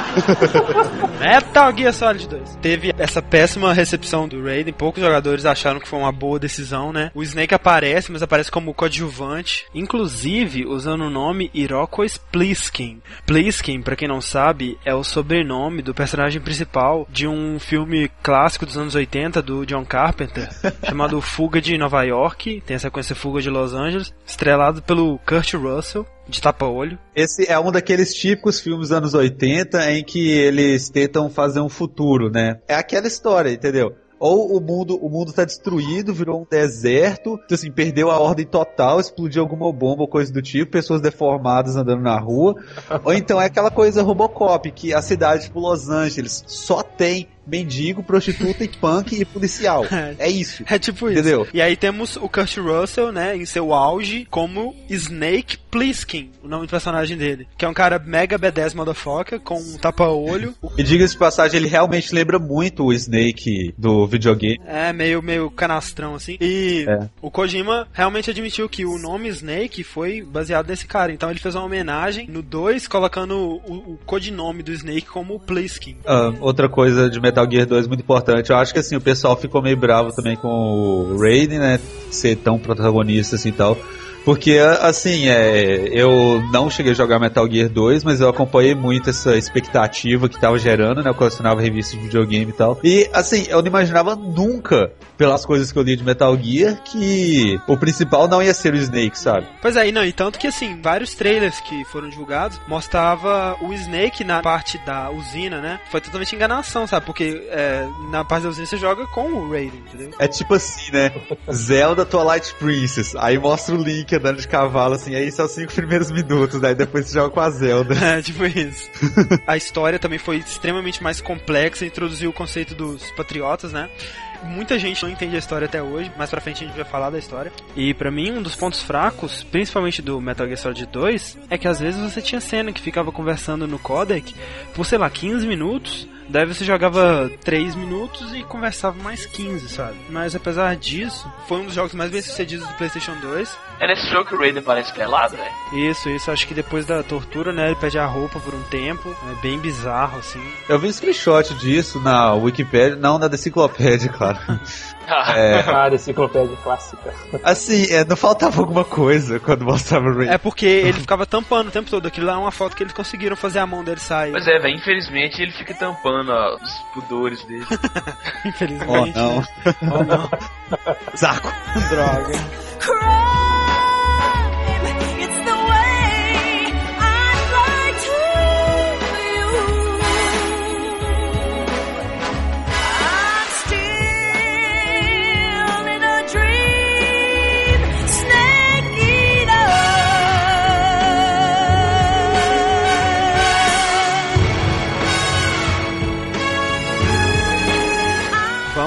<laughs> <laughs> Metal Gear Solid 2. Teve essa péssima recepção do Raiden. Poucos jogadores acharam que foi uma boa decisão, né? O Snake aparece, mas aparece como coadjuvante. Inclusive, usando o nome Iroquois Pliskin. Pliskin, pra quem não sabe, é o sobrenome do personagem principal de um filme clássico dos anos 80 do John Carpenter, <laughs> chamado Fuga de Nova York. Tem a sequência Fuga de Los Angeles, estrelado pelo Kurt Russell. De tapa-olho. esse é um daqueles típicos filmes dos anos 80 em que eles tentam fazer um futuro, né? É aquela história, entendeu? Ou o mundo, o mundo tá destruído, virou um deserto, então, assim, perdeu a ordem total, explodiu alguma bomba ou coisa do tipo, pessoas deformadas andando na rua. ou então é aquela coisa Robocop, que a cidade, tipo Los Angeles, só tem mendigo, prostituta e punk e policial. <laughs> É isso. É tipo isso. Entendeu? E aí temos o Kurt Russell, né, em seu auge, como Snake Plissken, o nome do personagem dele. Que é um cara mega B10 motherfucker, com um tapa-olho. <laughs> E diga-se passagem, ele realmente lembra muito o Snake do videogame. É, meio, meio canastrão, assim. E É. o Kojima realmente admitiu que o nome Snake foi baseado nesse cara. Então ele fez uma homenagem no 2, colocando o, o codinome do Snake como Plissken. Ah, outra coisa de Metal Gear 2 muito importante, eu acho que assim, o pessoal ficou meio bravo também com o Raiden, né, ser tão protagonista assim e tal. Porque, assim, é, eu não cheguei a jogar Metal Gear 2, mas eu acompanhei muito essa expectativa que tava gerando, né? Eu colecionava revistas de videogame e tal. E, assim, eu não imaginava nunca, pelas coisas que eu li de Metal Gear, que o principal não ia ser o Snake, sabe? Pois é, e não, e tanto que assim, vários trailers que foram divulgados mostrava o Snake na parte da usina, né? Foi totalmente enganação, sabe? Porque é, na parte da usina você joga com o Raiden, entendeu? É tipo assim, né? Zelda Twilight Princess. Aí mostra o Link andando de cavalo, assim, aí são os cinco primeiros minutos, daí depois você joga com a Zelda. <laughs> É, tipo isso. a história também foi extremamente mais complexa, introduziu o conceito dos patriotas, né? Muita gente não entende a história até hoje, mais pra frente a gente vai falar da história. E pra mim, um dos pontos fracos, principalmente do Metal Gear Solid 2, é que às vezes você tinha cena que ficava conversando no codec por, sei lá, 15 minutos, daí você jogava 3 minutos e conversava mais 15, sabe? Mas apesar disso, foi um dos jogos mais bem sucedidos do PlayStation 2. É nesse jogo que o Raiden parece pelado, velho. Isso, isso, acho que depois da tortura, né, ele perde a roupa por um tempo, é bem bizarro, assim. Eu vi um screenshot disso na Wikipedia, não na enciclopédia, <laughs> claro. É, <laughs> Ah, da enciclopédia clássica. assim, é, não faltava alguma coisa quando mostrava o Ray. É porque ele ficava tampando o tempo todo. Aquilo lá é uma foto que eles conseguiram fazer a mão dele sair. Pois é, velho, infelizmente ele fica tampando ó, os pudores dele. <laughs> Oh, Infelizmente. não. né? <laughs> Oh, não. Saco. Droga.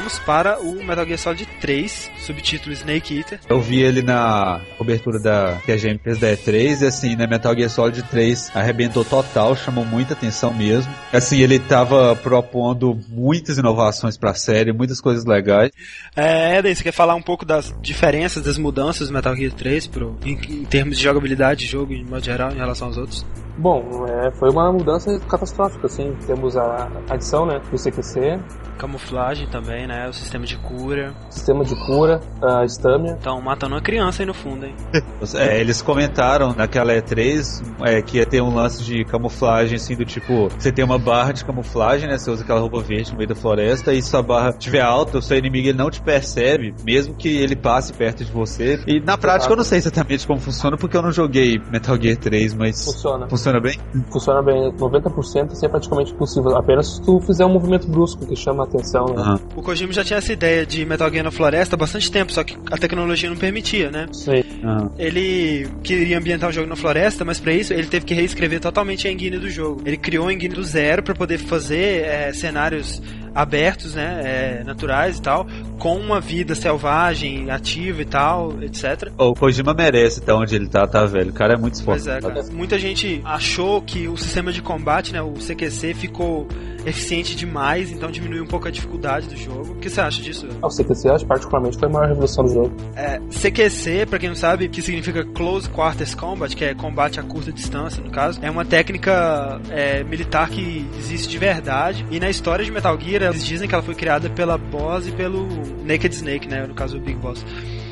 Vamos para o Metal Gear Solid 3, subtítulo Snake Eater. Eu vi ele na cobertura da que a gente fez da E3 e assim, né, Metal Gear Solid 3 arrebentou total, chamou muita atenção mesmo. Assim, ele tava propondo muitas inovações pra série, muitas coisas legais. É, Eden, você quer falar um pouco das diferenças, das mudanças do Metal Gear 3 pro, em, em termos de jogabilidade de jogo, em modo geral, em relação aos outros? Bom, é, foi uma mudança catastrófica, assim. Temos a adição, né, do CQC, Camuflagem também, né? O sistema de cura. sistema de cura, a Stamina. Estão matando uma criança aí no fundo, hein? <laughs> É, eles comentaram naquela E3 é, que ia ter um lance de camuflagem, assim, do tipo, você tem uma barra de camuflagem, né? Você usa aquela roupa verde no meio da floresta e se a barra estiver alta, o seu inimigo ele não te percebe, mesmo que ele passe perto de você. E na prática eu não sei exatamente como funciona, porque eu não joguei Metal Gear 3, mas Funciona. funciona bem? Funciona bem. 90% assim, é praticamente impossível. Apenas se tu fizer um movimento brusco que chama a atenção, né? Aham. O Kojima já tinha essa ideia de Metal Gear na floresta há bastante tempo, só que a tecnologia não permitia, né? Sei. aham. Ele queria ambientar o jogo na floresta, mas pra isso ele teve que reescrever totalmente a engine do jogo. Ele criou a engine do zero pra poder fazer é, cenários abertos, né, é, naturais e tal, com uma vida selvagem, ativa e tal, etc. O Kojima merece estar onde ele tá, tá, velho? O cara é muito esforçado. é. Muita gente achou que o sistema de combate, né, o CQC, ficou eficiente demais, então diminuiu um pouco a dificuldade do jogo. O que você acha disso? Ah, O CQC, acho, particularmente, foi a maior revolução do jogo. É, CQC, pra quem não sabe, que significa Close Quarters Combat, que é combate a curta distância, no caso, é uma técnica é, militar que existe de verdade. E na história de Metal Gear, eles dizem que ela foi criada pela Boss e pelo Naked Snake, né? No caso, o Big Boss.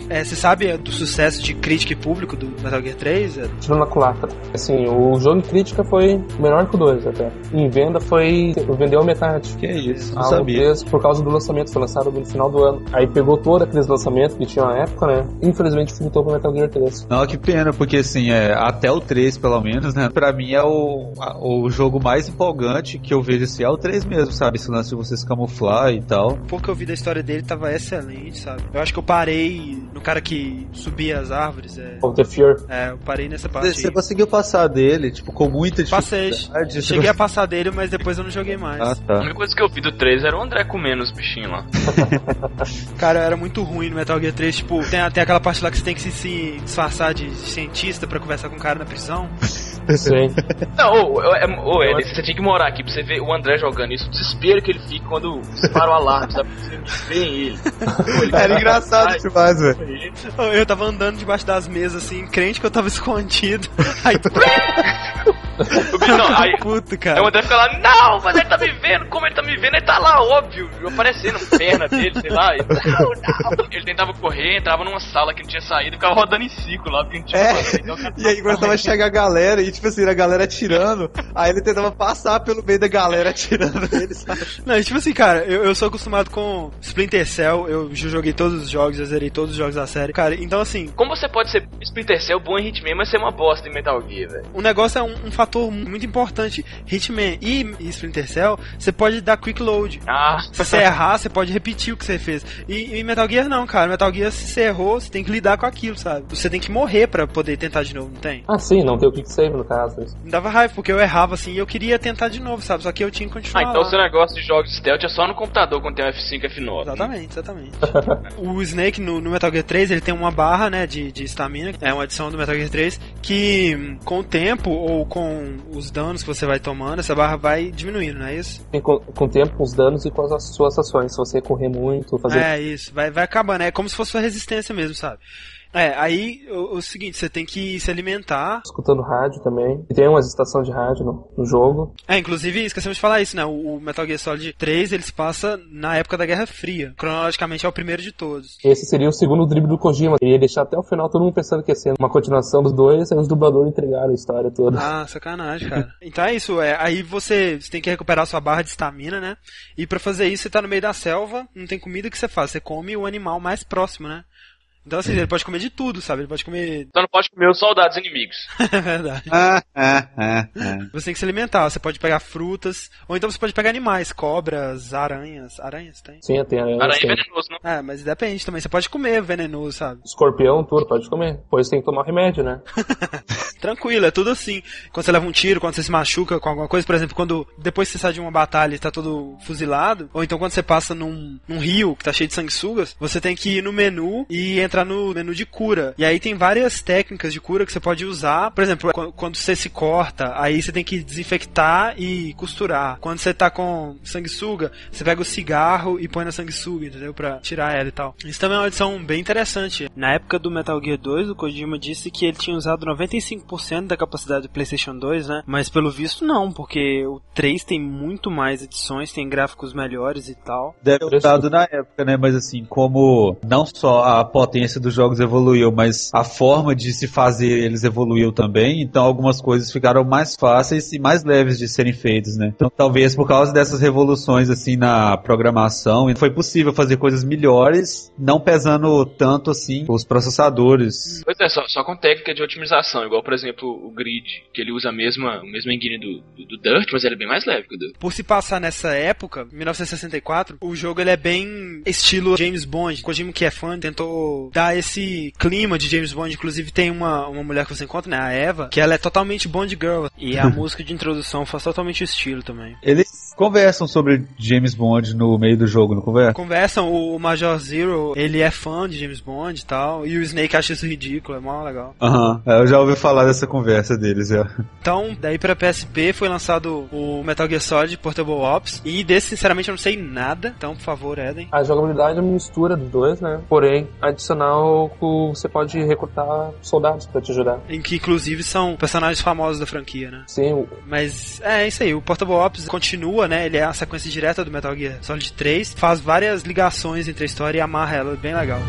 É, você sabe do sucesso de crítica e público do Metal Gear 3? É, Tirando na culatra. Assim, o jogo em crítica foi menor que o 2 até. Em venda foi. vendeu a metade. Que isso, não Ah, o sabia. 3, por causa do lançamento, foi lançado no final do ano. Aí pegou todo aqueles lançamentos que tinha na época, né? Infelizmente voltou pro Metal Gear 3. Não, que pena, porque assim, é, até o 3, pelo menos, né? Pra mim é o, a- o jogo mais empolgante que eu vejo assim, é o 3 mesmo, sabe? Esse lance de você se camuflar e tal. o pouco que eu vi da história dele tava excelente, sabe? Eu acho que eu parei no cara que subia as árvores. É, Of the Fear. é eu parei nessa parte. Você aí. conseguiu passar dele, tipo, com muita Passei. dificuldade. Você Cheguei a passar dele, mas depois eu não joguei mais. Ah, A tá. única coisa que eu vi do 3 era o André comendo os bichinhos lá. <laughs> Cara, era muito ruim no Metal Gear 3. Tipo, tem, tem aquela parte lá que você tem que se, se disfarçar de cientista pra conversar com o cara na prisão. Sim. Não, ô, ô, é- ô, Ed, você tinha que morar aqui pra você ver o André jogando isso, o desespero que ele fica quando dispara o alarme, sabe? Você vê ele. Pô, ele Era engraçado Ai, demais, velho. Eu tava andando debaixo das mesas, assim, crente que eu tava <laughs> escondido. Aí, <laughs> o bicho, não, aí, puto, aí o cara. André fica lá, não, mas ele tá me vendo, como ele tá me vendo, ele tá lá, óbvio, aparecendo perna dele, sei lá. e- não, não. Ele tentava correr, entrava numa sala que não tinha saída, ficava rodando em ciclo lá, porque não tinha É, então cara <laughs> e aí começava a chegar a galera, e tipo assim, a galera atirando, aí ele tentava passar pelo meio da galera atirando <laughs> nele, sabe? Não, tipo assim, cara, eu, eu sou acostumado com Splinter Cell, eu joguei todos os jogos, já zerei todos os jogos da série. Cara, então assim, Como você pode ser Splinter Cell bom em Hitman, mas ser uma bosta em Metal Gear, velho? o negócio é um, um fator muito importante. Hitman e, Splinter Cell, você pode dar quick load. Ah, Se você errar, você pode repetir o que você fez. E, e Metal Gear não, cara. Metal Gear, se você errou, você tem que lidar com aquilo, sabe? Você tem que morrer pra poder tentar de novo, não tem? Ah, sim, não tem o quick save no caso. Me dava raiva, porque eu errava assim e eu queria tentar de novo, sabe? Só que eu tinha que ah continuar. então lá. o seu negócio de jogos stealth é só no computador quando tem um F5 F9. Exatamente, exatamente. <laughs> o Snake no, no Metal Gear 3, ele tem uma barra, né, de de estamina, é uma adição do Metal Gear 3, que hum, com o tempo ou com os danos que você vai tomando, essa barra vai diminuindo, não é isso? Com, com o tempo, com os danos e com as suas ações. Se você correr muito, fazer. É, isso, vai, vai acabando, é como se fosse sua resistência mesmo, sabe? É, aí o, o seguinte, você tem que se alimentar. Escutando rádio também. E tem umas estações de rádio no, no jogo. É, inclusive, esquecemos de falar isso, né? O, o Metal Gear Solid 3, ele se passa na época da Guerra Fria. Cronologicamente é o primeiro de todos. Esse seria o segundo drible do Kojima. Ele ia deixar até o final todo mundo pensando que ia ser uma continuação dos dois, aí os dubladores entregaram a história toda. Ah, sacanagem, cara. <laughs> Então é isso, é, aí você, você tem que recuperar sua barra de estamina, né? E pra fazer isso, você tá no meio da selva, não tem comida que você faz, você come o animal mais próximo, né? Então assim, ele pode comer de tudo, sabe? Ele pode comer. Só não pode comer os soldados inimigos. <laughs> é verdade. Ah, ah, ah, ah. Você tem que se alimentar, você pode pegar frutas, ou então você pode pegar animais, cobras, aranhas. Aranhas tem? Sim, tem aranha. Aranha é tem venenoso, não? É, mas depende também. Você pode comer venenoso, sabe? Escorpião, tudo, pode comer. Pois tem que tomar remédio, né? <laughs> Tranquilo, é tudo assim. Quando você leva um tiro, quando você se machuca com alguma coisa, por exemplo, quando depois que você sai de uma batalha e tá todo fuzilado, ou então quando você passa num, num rio que tá cheio de sanguessugas, você tem que ir no menu e entrar no menu de cura. E aí tem várias técnicas de cura que você pode usar. Por exemplo, quando, quando você se corta, aí você tem que desinfectar e costurar. Quando você tá com sanguessuga, você pega o cigarro e põe na sanguessuga, entendeu? Pra tirar ela e tal. Isso também é uma edição bem interessante. Na época do Metal Gear 2, o Kojima disse que ele tinha usado 95% da capacidade do PlayStation 2, né? Mas pelo visto não, porque o 3 tem muito mais edições, tem gráficos melhores e tal. Deve ter usado na época, né? Mas assim, como não só a potência dos jogos evoluiu, mas a forma de se fazer eles evoluiu também, então algumas coisas ficaram mais fáceis e mais leves de serem feitas, né? Então talvez por causa dessas revoluções assim na programação, foi possível fazer coisas melhores, não pesando tanto assim os processadores. Pois é, só, só com técnica de otimização, igual por exemplo o Grid, que ele usa a mesma, o mesmo engine do, do, do Dirt, mas ele é bem mais leve que o Dirt. Por se passar nessa época, 1964, o jogo ele é bem estilo James Bond. Kojima que é fã tentou dar esse clima de James Bond. Inclusive tem uma, uma mulher que você encontra, né, a Eva, que ela é totalmente Bond Girl. E a <laughs> música de introdução faz totalmente o estilo também. Eles conversam sobre James Bond no meio do jogo, não conversa? Conversam, o Major Zero, ele é fã de James Bond e tal, e o Snake acha isso ridículo, é mó legal. Aham. É, Eu já ouvi falar dessa conversa deles, é. Então, daí pra PSP foi lançado o Metal Gear Solid Portable Ops, e desse, sinceramente, eu não sei nada, então, por favor, Eden. A jogabilidade é uma mistura dos dois, né? Porém, adicional que você pode recrutar soldados pra te ajudar. Em que, inclusive, são personagens famosos da franquia, né? Sim, o- Mas é isso aí, o Portable Ops continua, né? Ele é a sequência direta do Metal Gear Solid 3, faz várias ligações entre a história e amarra ela, bem legal.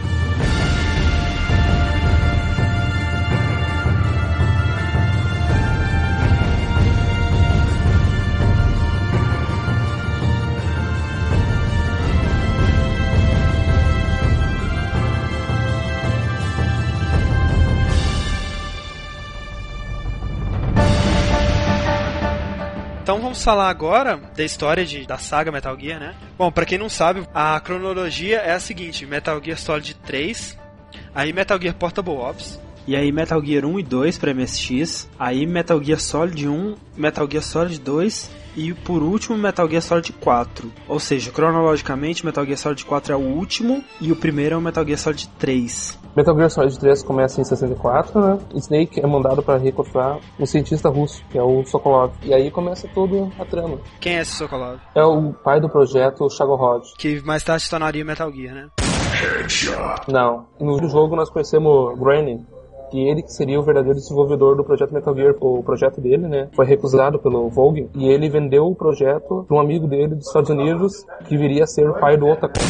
Vamos falar agora da história de, da saga Metal Gear, né? Bom, pra quem não sabe, a cronologia é a seguinte: Metal Gear Solid 3, aí Metal Gear Portable Ops, e aí Metal Gear 1 e 2 pra MSX, aí Metal Gear Solid 1, Metal Gear Solid 2 e por último Metal Gear Solid 4. Ou seja, cronologicamente Metal Gear Solid 4 é o último e o primeiro é o Metal Gear Solid 3. Metal Gear Solid 3 começa em 64, né? Snake é mandado para recrutar um cientista russo, que é o Sokolov. E aí começa toda a trama. Quem é esse Sokolov? É o pai do projeto Shagorod. Que mais tarde se tornaria Metal Gear, né? Não. No jogo nós conhecemos Granny, que ele que seria o verdadeiro desenvolvedor do projeto Metal Gear. O projeto dele, né, foi recusado pelo Volgin e ele vendeu o projeto para um amigo dele dos Estados Unidos que viria a ser o pai do Otacon.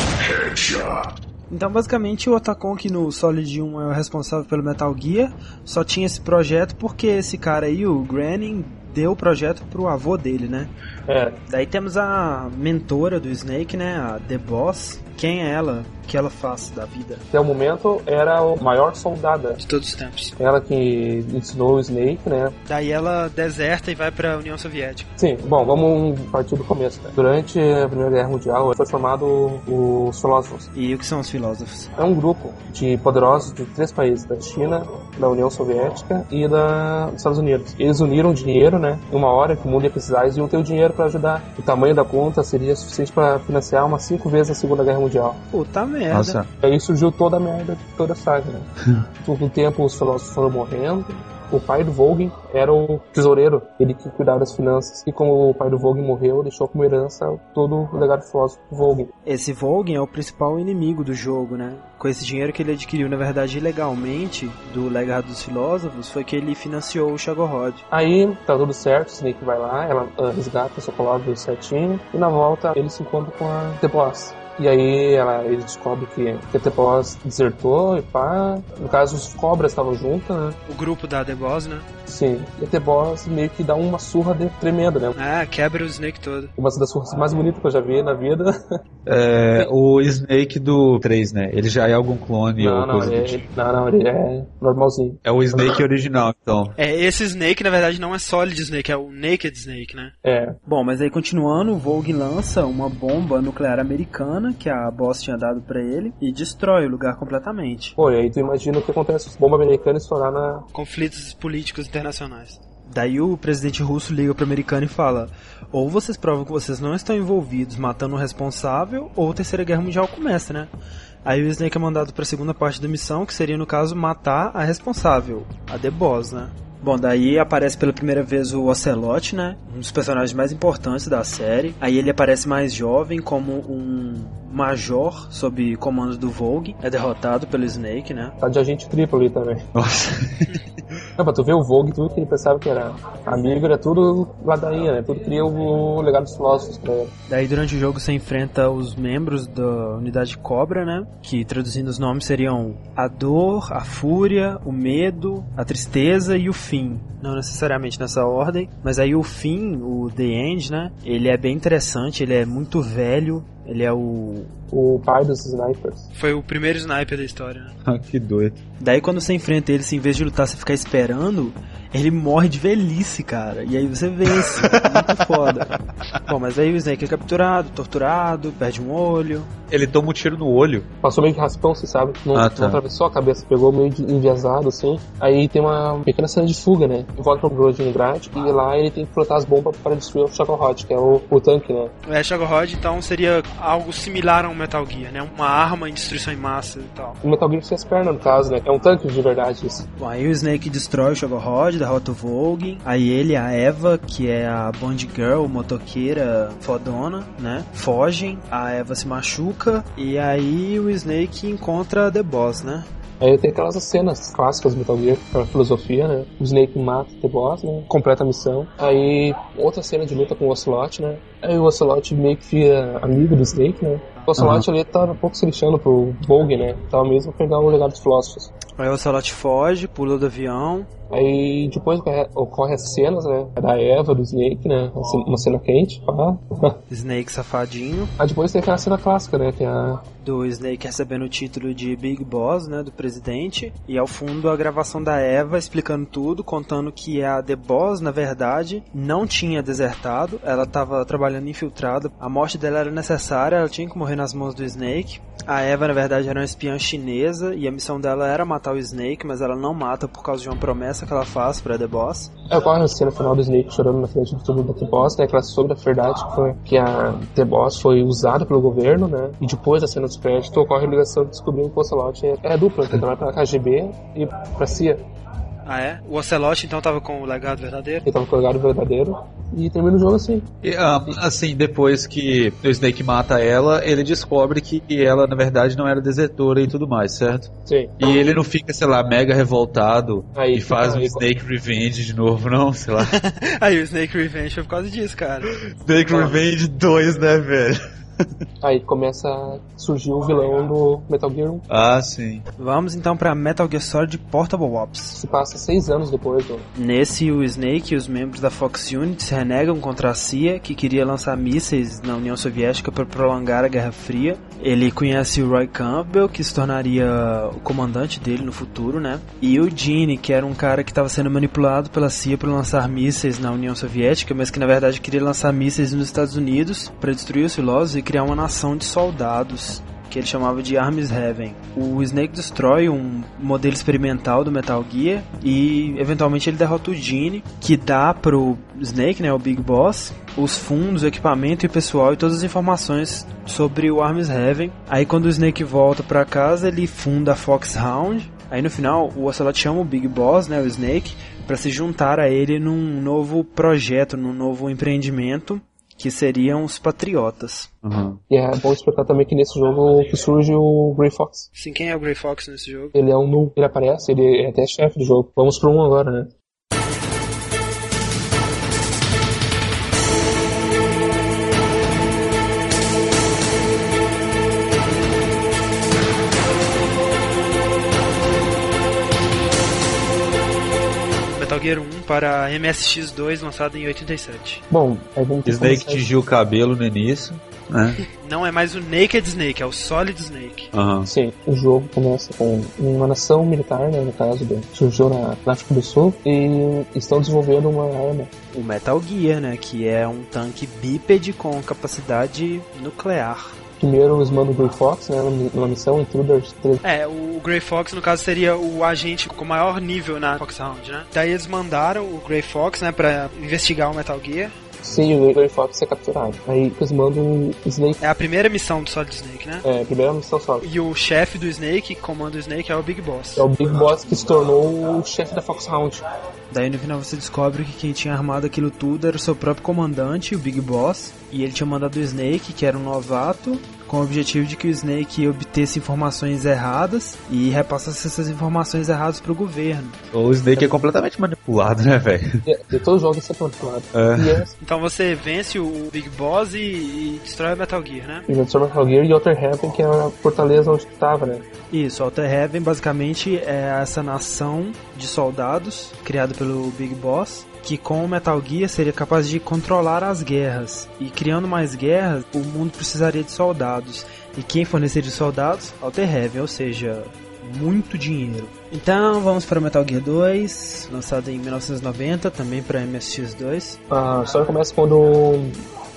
Então, basicamente, o Otacon, que no Solid 1 é o responsável pelo Metal Gear, só tinha esse projeto porque esse cara aí, o Granning, deu o projeto pro avô dele, né? É, Daí temos a mentora do Snake, né? A The Boss. Quem é ela? O que ela faz da vida? até o momento era a maior soldada. De todos os tempos. Ela que ensinou o Snake, né? Daí ela deserta e vai pra União Soviética. Sim, bom, vamos partir do começo. Né? Durante a Primeira Guerra Mundial foi formado os filósofos. E o que são os filósofos? É um grupo de poderosos de três países, da China, da União Soviética e da, dos Estados Unidos. Eles uniram dinheiro, né? Em uma hora que o mundo ia precisar, eles iam ter o dinheiro para ajudar. O tamanho da conta seria suficiente para financiar umas cinco vezes a Segunda Guerra Mundial. Puta merda. Nossa. Aí surgiu toda a merda, toda a saga, né? <laughs> Com o tempo os filósofos foram morrendo. O pai do Volgin era o tesoureiro, ele que cuidava das finanças. E como o pai do Volgin morreu, deixou como herança todo o legado do filósofo do Volgin. Esse Volgin é o principal inimigo do jogo, né? Com esse dinheiro que ele adquiriu, na verdade, ilegalmente, do legado dos filósofos, foi que ele financiou o Shagorod. Aí tá tudo certo, o Snake vai lá, ela resgata o Sokolov certinho, e na volta ele se encontra com a T-Boss. E aí ela, ele descobre que a T-Boss desertou e pá. No caso, os cobras estavam juntos, né? O grupo da The Boss, né? Sim. E a T-Boss meio que dá uma surra de- tremenda, né? Ah, quebra o Snake todo. Uma das surras mais bonitas que eu já vi na vida. <laughs> É, o Snake do 3, né? Ele já é algum clone não, ou não, coisa do ele, tipo. ele- não, não, ele é normalzinho. É o Snake original, então. É, esse Snake, na verdade, não é Solid Snake, é o Naked Snake, né? É. Bom, mas aí continuando, o Vogue lança uma bomba nuclear americana que a Boss tinha dado pra ele e destrói o lugar completamente. Pô, e aí tu imagina o que acontece se bomba americana estourar na. Conflitos políticos internacionais. Daí o presidente russo liga pro americano e fala: ou vocês provam que vocês não estão envolvidos matando o responsável, ou a Terceira Guerra Mundial começa, né? Aí o Snake é mandado pra segunda parte da missão, que seria no caso matar a responsável, a The Boss, né? Bom, daí aparece pela primeira vez o Ocelot, né? Um dos personagens mais importantes da série. Aí ele aparece mais jovem como um major sob comando do Vogue. É derrotado pelo Snake, né? Tá de agente triplo ali também. Nossa. <laughs> Não, pra tu ver o Vogue, tudo que ele pensava que era amigo, era tudo ladainha, né? Tudo queria o legado dos filósofos pra ele. Daí durante o jogo você enfrenta os membros da unidade Cobra, né? Que traduzindo os nomes seriam a dor, a fúria, o medo, a tristeza e o fim. Não necessariamente nessa ordem, mas aí o fim, o The End, né? Ele é bem interessante, ele é muito velho, Ele é o. O pai dos snipers. Foi o primeiro sniper da história. né? Ah, que doido. Daí quando você enfrenta ele, se em vez de lutar, você ficar esperando, ele morre de velhice, cara. E aí você vence. Muito <laughs> foda. Bom, mas aí o Snake é capturado, torturado, perde um olho. Ele toma um tiro no olho. Passou meio que raspão, você sabe? Não, Ah, tá. não atravessou a cabeça, pegou meio de enviesado, assim. Aí tem uma pequena cena de fuga, né? Volta pro Groningrad e lá ele tem que plantar as bombas para destruir o Chocohot, que é o, o tanque, né? O Ash Rod, então, seria algo similar a um Metal Gear, né? Uma arma em destruição em massa e tal. O Metal Gear sem as pernas, no caso, né? É um tanque de verdade isso. Bom, aí o Snake destrói o Shoggothod, derrota o Vogue. Aí ele, a Eva, que é a Bond Girl, motoqueira fodona, né? Fogem, a Eva se machuca. E aí o Snake encontra The Boss, né? Aí tem aquelas cenas clássicas do Metal Gear, aquela filosofia, né? O Snake mata o The Boss, né? Completa a missão. Aí outra cena de luta com o Ocelot, né? Aí o Ocelot meio que fica amigo do Snake, né? O Ocelot ali tava um pouco se lixando pro Vogue, né? Tava mesmo pra pegar o legado dos filósofos. Aí o Ocelot foge, pula do avião. Aí depois ocorre- as cenas, né? Da Eva, do Snake, né? Uma cena quente, pá. <laughs> Snake safadinho. Aí depois tem aquela cena clássica, né? Que é a Do Snake recebendo o título de Big Boss, né? Do presidente. E ao fundo a gravação da Eva explicando tudo, contando que a The Boss, na verdade, não tinha desertado. Ela estava trabalhando infiltrada. A morte dela era necessária, ela tinha que morrer nas mãos do Snake. A Eva, na verdade, era uma espiã chinesa e a missão dela era matar o Snake, mas ela não mata por causa de uma promessa que ela faz pra The Boss. Aí ocorre a cena final do Snake chorando na frente do túmulo da T-Boss, né? Aquela sobre a verdade que, foi, que a T-Boss foi usada pelo governo, né? E depois da cena dos créditos ocorre a ligação descobrindo que o Ocelot é, é dupla, que trabalha pra KGB e pra CIA. Ah, é? O Ocelot então tava com o legado verdadeiro? Ele tava com o legado verdadeiro e termina o jogo assim. E, ah, assim, depois que o Snake mata ela, ele descobre que ela, na verdade, não era desertora e tudo mais, certo? Sim. E ele não fica, sei lá, mega revoltado Aí e faz um Snake Revenge de novo, não? Sei lá. <laughs> Aí o Snake Revenge foi por causa disso, cara. Snake Revenge 2, né, velho? <laughs> Aí começa a surgir o vilão do Metal Gear 1. Ah, sim. Vamos então pra Metal Gear Solid Portable Ops. Se passa seis anos depois do. Nesse, o Snake e os membros da Fox Unit se renegam contra a CIA, que queria lançar mísseis na União Soviética para prolongar a Guerra Fria. Ele conhece o Roy Campbell, que se tornaria o comandante dele no futuro, né? E o Gene, que era um cara que estava sendo manipulado pela CIA para lançar mísseis na União Soviética, mas que na verdade queria lançar mísseis nos Estados Unidos para destruir os filósofos e criar uma nação de soldados que ele chamava de Arms Heaven. O Snake destrói um modelo experimental do Metal Gear e eventualmente ele derrota o Gene, que dá pro Snake, né, o Big Boss, os fundos, o equipamento e o pessoal e todas as informações sobre o Arms Heaven. Aí quando o Snake volta pra casa, ele funda a Foxhound. Aí no final, o Ocelot chama o Big Boss, né, o Snake, para se juntar a ele num novo projeto, num novo empreendimento, que seriam os Patriotas. Uhum. E é bom explicar também que nesse jogo que surge o Grey Fox. Sim, quem é o Grey Fox nesse jogo? Ele é um nu, ele aparece, ele é até chefe do jogo. Vamos pro 1 agora, né? Gear 1 para MSX2, lançado em 87. Bom, ter que Snake tingiu o cabelo no início, né? Não é mais o Naked Snake, é o Solid Snake. Aham. Sim, o jogo começa com uma nação militar, né, no caso, do, surgiu na, na África do Sul, e estão desenvolvendo uma arma. O Metal Gear, né, que é um tanque bípede com capacidade nuclear. Primeiro eles mandam o Grey Fox, né, numa missão, Intruders 3. É, o Grey Fox, no caso, seria o agente com maior nível na Foxhound, né? Daí eles mandaram o Grey Fox, né, pra investigar o Metal Gear. Sim, o Grey Fox é capturado. Aí eles mandam o Snake, É a primeira missão do Solid Snake, né? é, a primeira missão só. E o chefe do Snake, que comanda o Snake, é o Big Boss. É o Big Boss que se tornou o chefe da Foxhound. Daí no final você descobre que quem tinha armado aquilo tudo era o seu próprio comandante, o Big Boss, e ele tinha mandado o Snake, que era um novato, com o objetivo de que o Snake obtesse informações erradas e repassasse essas informações erradas pro governo. O Snake é completamente manipulado, né, velho? E todo jogo é sempre manipulado. É. É Então você vence o Big Boss e, e destrói o Metal Gear, né? e Metal Metal Gear e Outer Heaven, que é a fortaleza onde tu tava, né? Isso, Alter Heaven basicamente é essa nação de soldados criada pelo Big Boss que com o Metal Gear seria capaz de controlar as guerras. E criando mais guerras, o mundo precisaria de soldados. E quem forneceria os soldados? Alter Heaven, ou seja, muito dinheiro. Então vamos para Metal Gear 2, lançado em 1990, também para MSX2. A história começa quando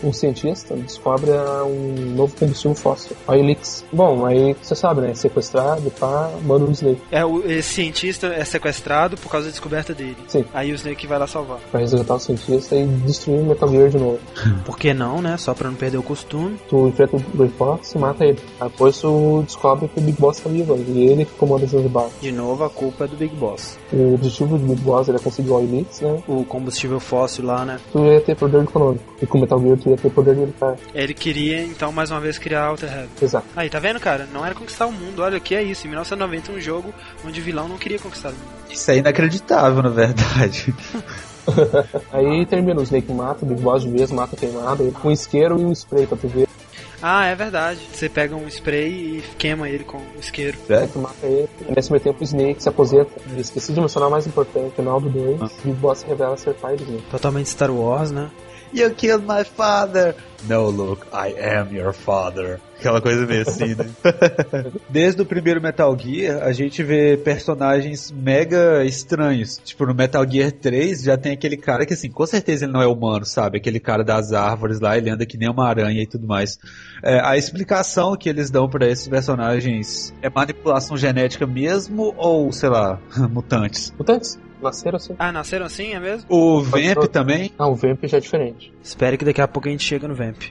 um, cientista descobre ah, um novo combustível fóssil, a Elix. Bom, aí você sabe, né? Sequestrado, pá, manda o Snake É, o, esse cientista é sequestrado por causa da descoberta dele. Sim. Aí o Snake vai lá salvar. pra resgatar o cientista e destruir o Metal Gear de novo. <laughs> Por que não, né? Só pra não perder o costume. Tu enfrenta o Grey Fox e mata ele. Aí Depois tu descobre que o Big Boss tá vivo e ele que comanda os rival. De novo, a culpa é do Big Boss. O objetivo do Big Boss era conseguir o Elix, né? O combustível fóssil lá, né? Tu ia ter poder econômico. E com o Metal Gear tu ia ter poder militar. Ele queria, então, mais uma vez criar Alter Heaven. Exato. Aí, tá vendo, cara? Não era conquistar o mundo. Olha, o que é isso? Em 1990, um jogo onde o vilão não queria conquistar o mundo. Isso é inacreditável, na verdade. <laughs> Aí termina, o Snake mata, o Big Boss de vez mata queimado, com um isqueiro e um spray pra tu ver. Ah, é verdade. Você pega um spray e queima ele com o isqueiro. Aí tu mata ele. E nesse meio tempo o Snake se aposenta. E esqueci de mencionar o mais importante, no final do 2, o Big Boss se revela ser pai do Snake. Totalmente Star Wars, né? You killed my father. No, Luke, I am your father. Aquela coisa meio assim, né? <laughs> Desde o primeiro Metal Gear, a gente vê personagens mega estranhos. Tipo, no Metal Gear 3 já tem aquele cara que, assim, com certeza ele não é humano, sabe? Aquele cara das árvores lá, ele anda que nem uma aranha e tudo mais. É, a explicação que eles dão pra esses personagens é manipulação genética mesmo ou, sei lá, <laughs> mutantes? Mutantes? Nasceram assim? Ah, nasceram assim, é mesmo? O Vamp também? Ah, o Vamp já é diferente. Espere que daqui a pouco a gente chega no Vamp.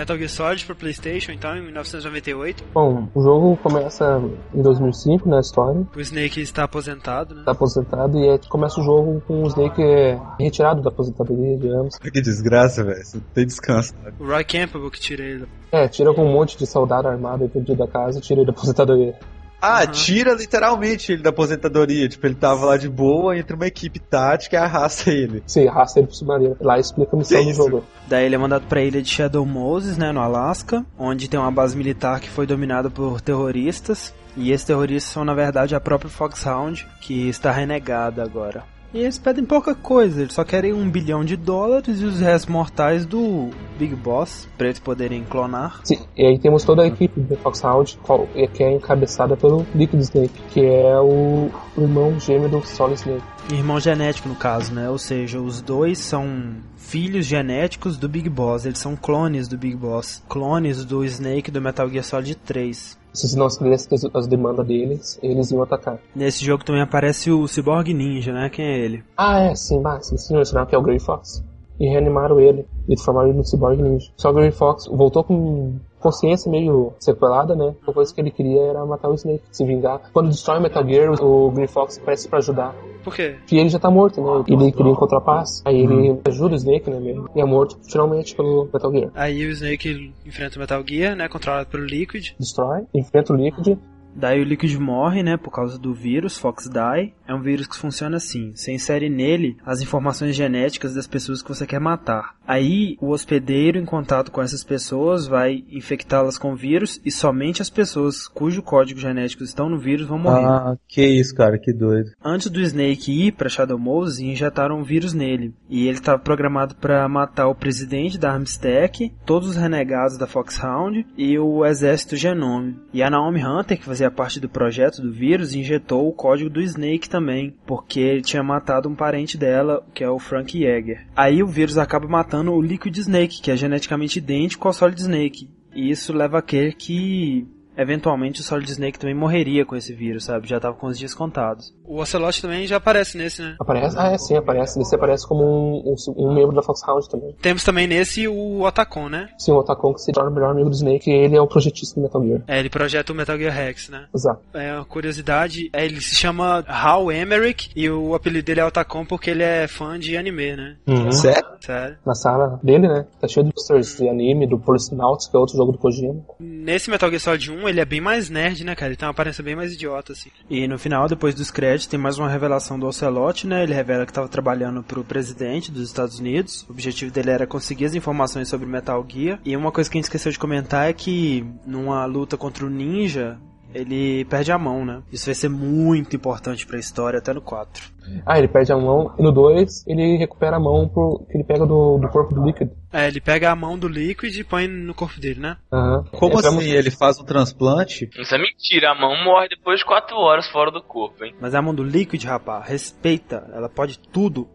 Metal Gear Solid para PlayStation, então, em 1998. Bom, o jogo começa em 2005, na história. O Snake está aposentado, né? Tá aposentado e aí começa o jogo com o Snake é, retirado da aposentadoria, digamos. Que desgraça, velho. Tem descanso. O Roy Campbell que tira ele. É, tira com um monte de soldado armado vendido da casa e tira ele da aposentadoria. Ah, Uhum. tira literalmente ele da aposentadoria. Tipo, ele tava lá de boa, entra uma equipe tática e arrasta ele. Você arrasta ele pro submarino. Lá explica a missão do jogo. Daí ele é mandado pra ilha de Shadow Moses, né, no Alasca, onde tem uma base militar que foi dominada por terroristas. E esses terroristas são, na verdade, a própria Foxhound, que está renegada agora. E eles pedem pouca coisa, eles só querem um bilhão de dólares e os restos mortais do Big Boss, pra eles poderem clonar. Sim, e aí temos toda a equipe do Foxhound, é- que é encabeçada pelo Liquid Snake, que é o irmão gêmeo do Solid Snake. Irmão genético, no caso, né? Ou seja, os dois são filhos genéticos do Big Boss, eles são clones do Big Boss. Clones do Snake do Metal Gear Solid 3. Se não escrevesse as, as demandas deles, eles iam atacar. Nesse jogo também aparece o Cyborg Ninja, né? Quem é ele? Ah, é, sim, bah, esqueci de mencionar que é o Grey Fox. E reanimaram ele, e transformaram ele no Cyborg Ninja. Só o Grey Fox voltou com consciência meio sequelada, né? A coisa que ele queria era matar o Snake, se vingar. Quando destrói o Metal Gear, o Grey Fox aparece pra ajudar. Por quê? Que ele já tá morto, né? Ele queria encontrar paz. Aí ele ajuda o Snake, né, mesmo? E é morto finalmente pelo Metal Gear. Aí o Snake enfrenta o Metal Gear, né? Controlado pelo Liquid. Destrói, enfrenta o Liquid. Daí o Liquid morre, né? Por causa do vírus, Fox Die. É um vírus que funciona assim. Você insere nele as informações genéticas das pessoas que você quer matar. Aí o hospedeiro, em contato com essas pessoas, vai infectá-las com o vírus e somente as pessoas cujo código genético estão no vírus vão morrer. Ah, que isso, cara, que doido. Antes do Snake ir pra Shadow Moses, injetaram um vírus nele. E ele estava programado para matar o presidente da Armstack, todos os renegados da Foxhound e o exército Genome. E a Naomi Hunter, que fazia parte do projeto do vírus, injetou o código do Snake também, porque ele tinha matado um parente dela, que é o Frank Yeager. Aí o vírus acaba matando o Liquid Snake, que é geneticamente idêntico ao Solid Snake. E isso leva a crer que eventualmente o Solid Snake também morreria com esse vírus, sabe? Já tava com os dias contados. O Ocelot também já aparece nesse, né? Aparece? Ah, é, sim, aparece. Ele aparece como um, um, um membro da Foxhound também. Temos também nesse o Otacon, né? Sim, o Otacon que se torna o melhor amigo do Snake e ele é o projetista do Metal Gear. É, ele projeta o Metal Gear Rex, né? Exato. É uma curiosidade, é, ele se chama Hal Emmerich e o apelido dele é Otacon porque ele é fã de anime, né? Sério? Sério. Na sala dele, né? Tá cheio de posters de anime, do Police Nauts, que é outro jogo do Kojima. Nesse Metal Gear Solid 1 1, ele é bem mais nerd, né, cara? Ele tem uma aparência bem mais idiota, assim. E no final, depois dos créditos, tem mais uma revelação do Ocelot, né? Ele revela que estava trabalhando pro presidente dos Estados Unidos. O objetivo dele era conseguir as informações sobre Metal Gear. E uma coisa que a gente esqueceu de comentar é que numa luta contra o Ninja, ele perde a mão, né? Isso vai ser muito importante pra história, até no 4. Ah, ele perde a mão. E no 2, ele recupera a mão pro, que ele pega do, do corpo do Liquid. É, ele pega a mão do Liquid e põe no corpo dele, né? Aham. Como é assim? Ele faz um transplante? Isso é mentira, a mão morre depois de 4 horas fora do corpo, hein? Mas é a mão do Liquid, rapaz, respeita. Ela pode tudo.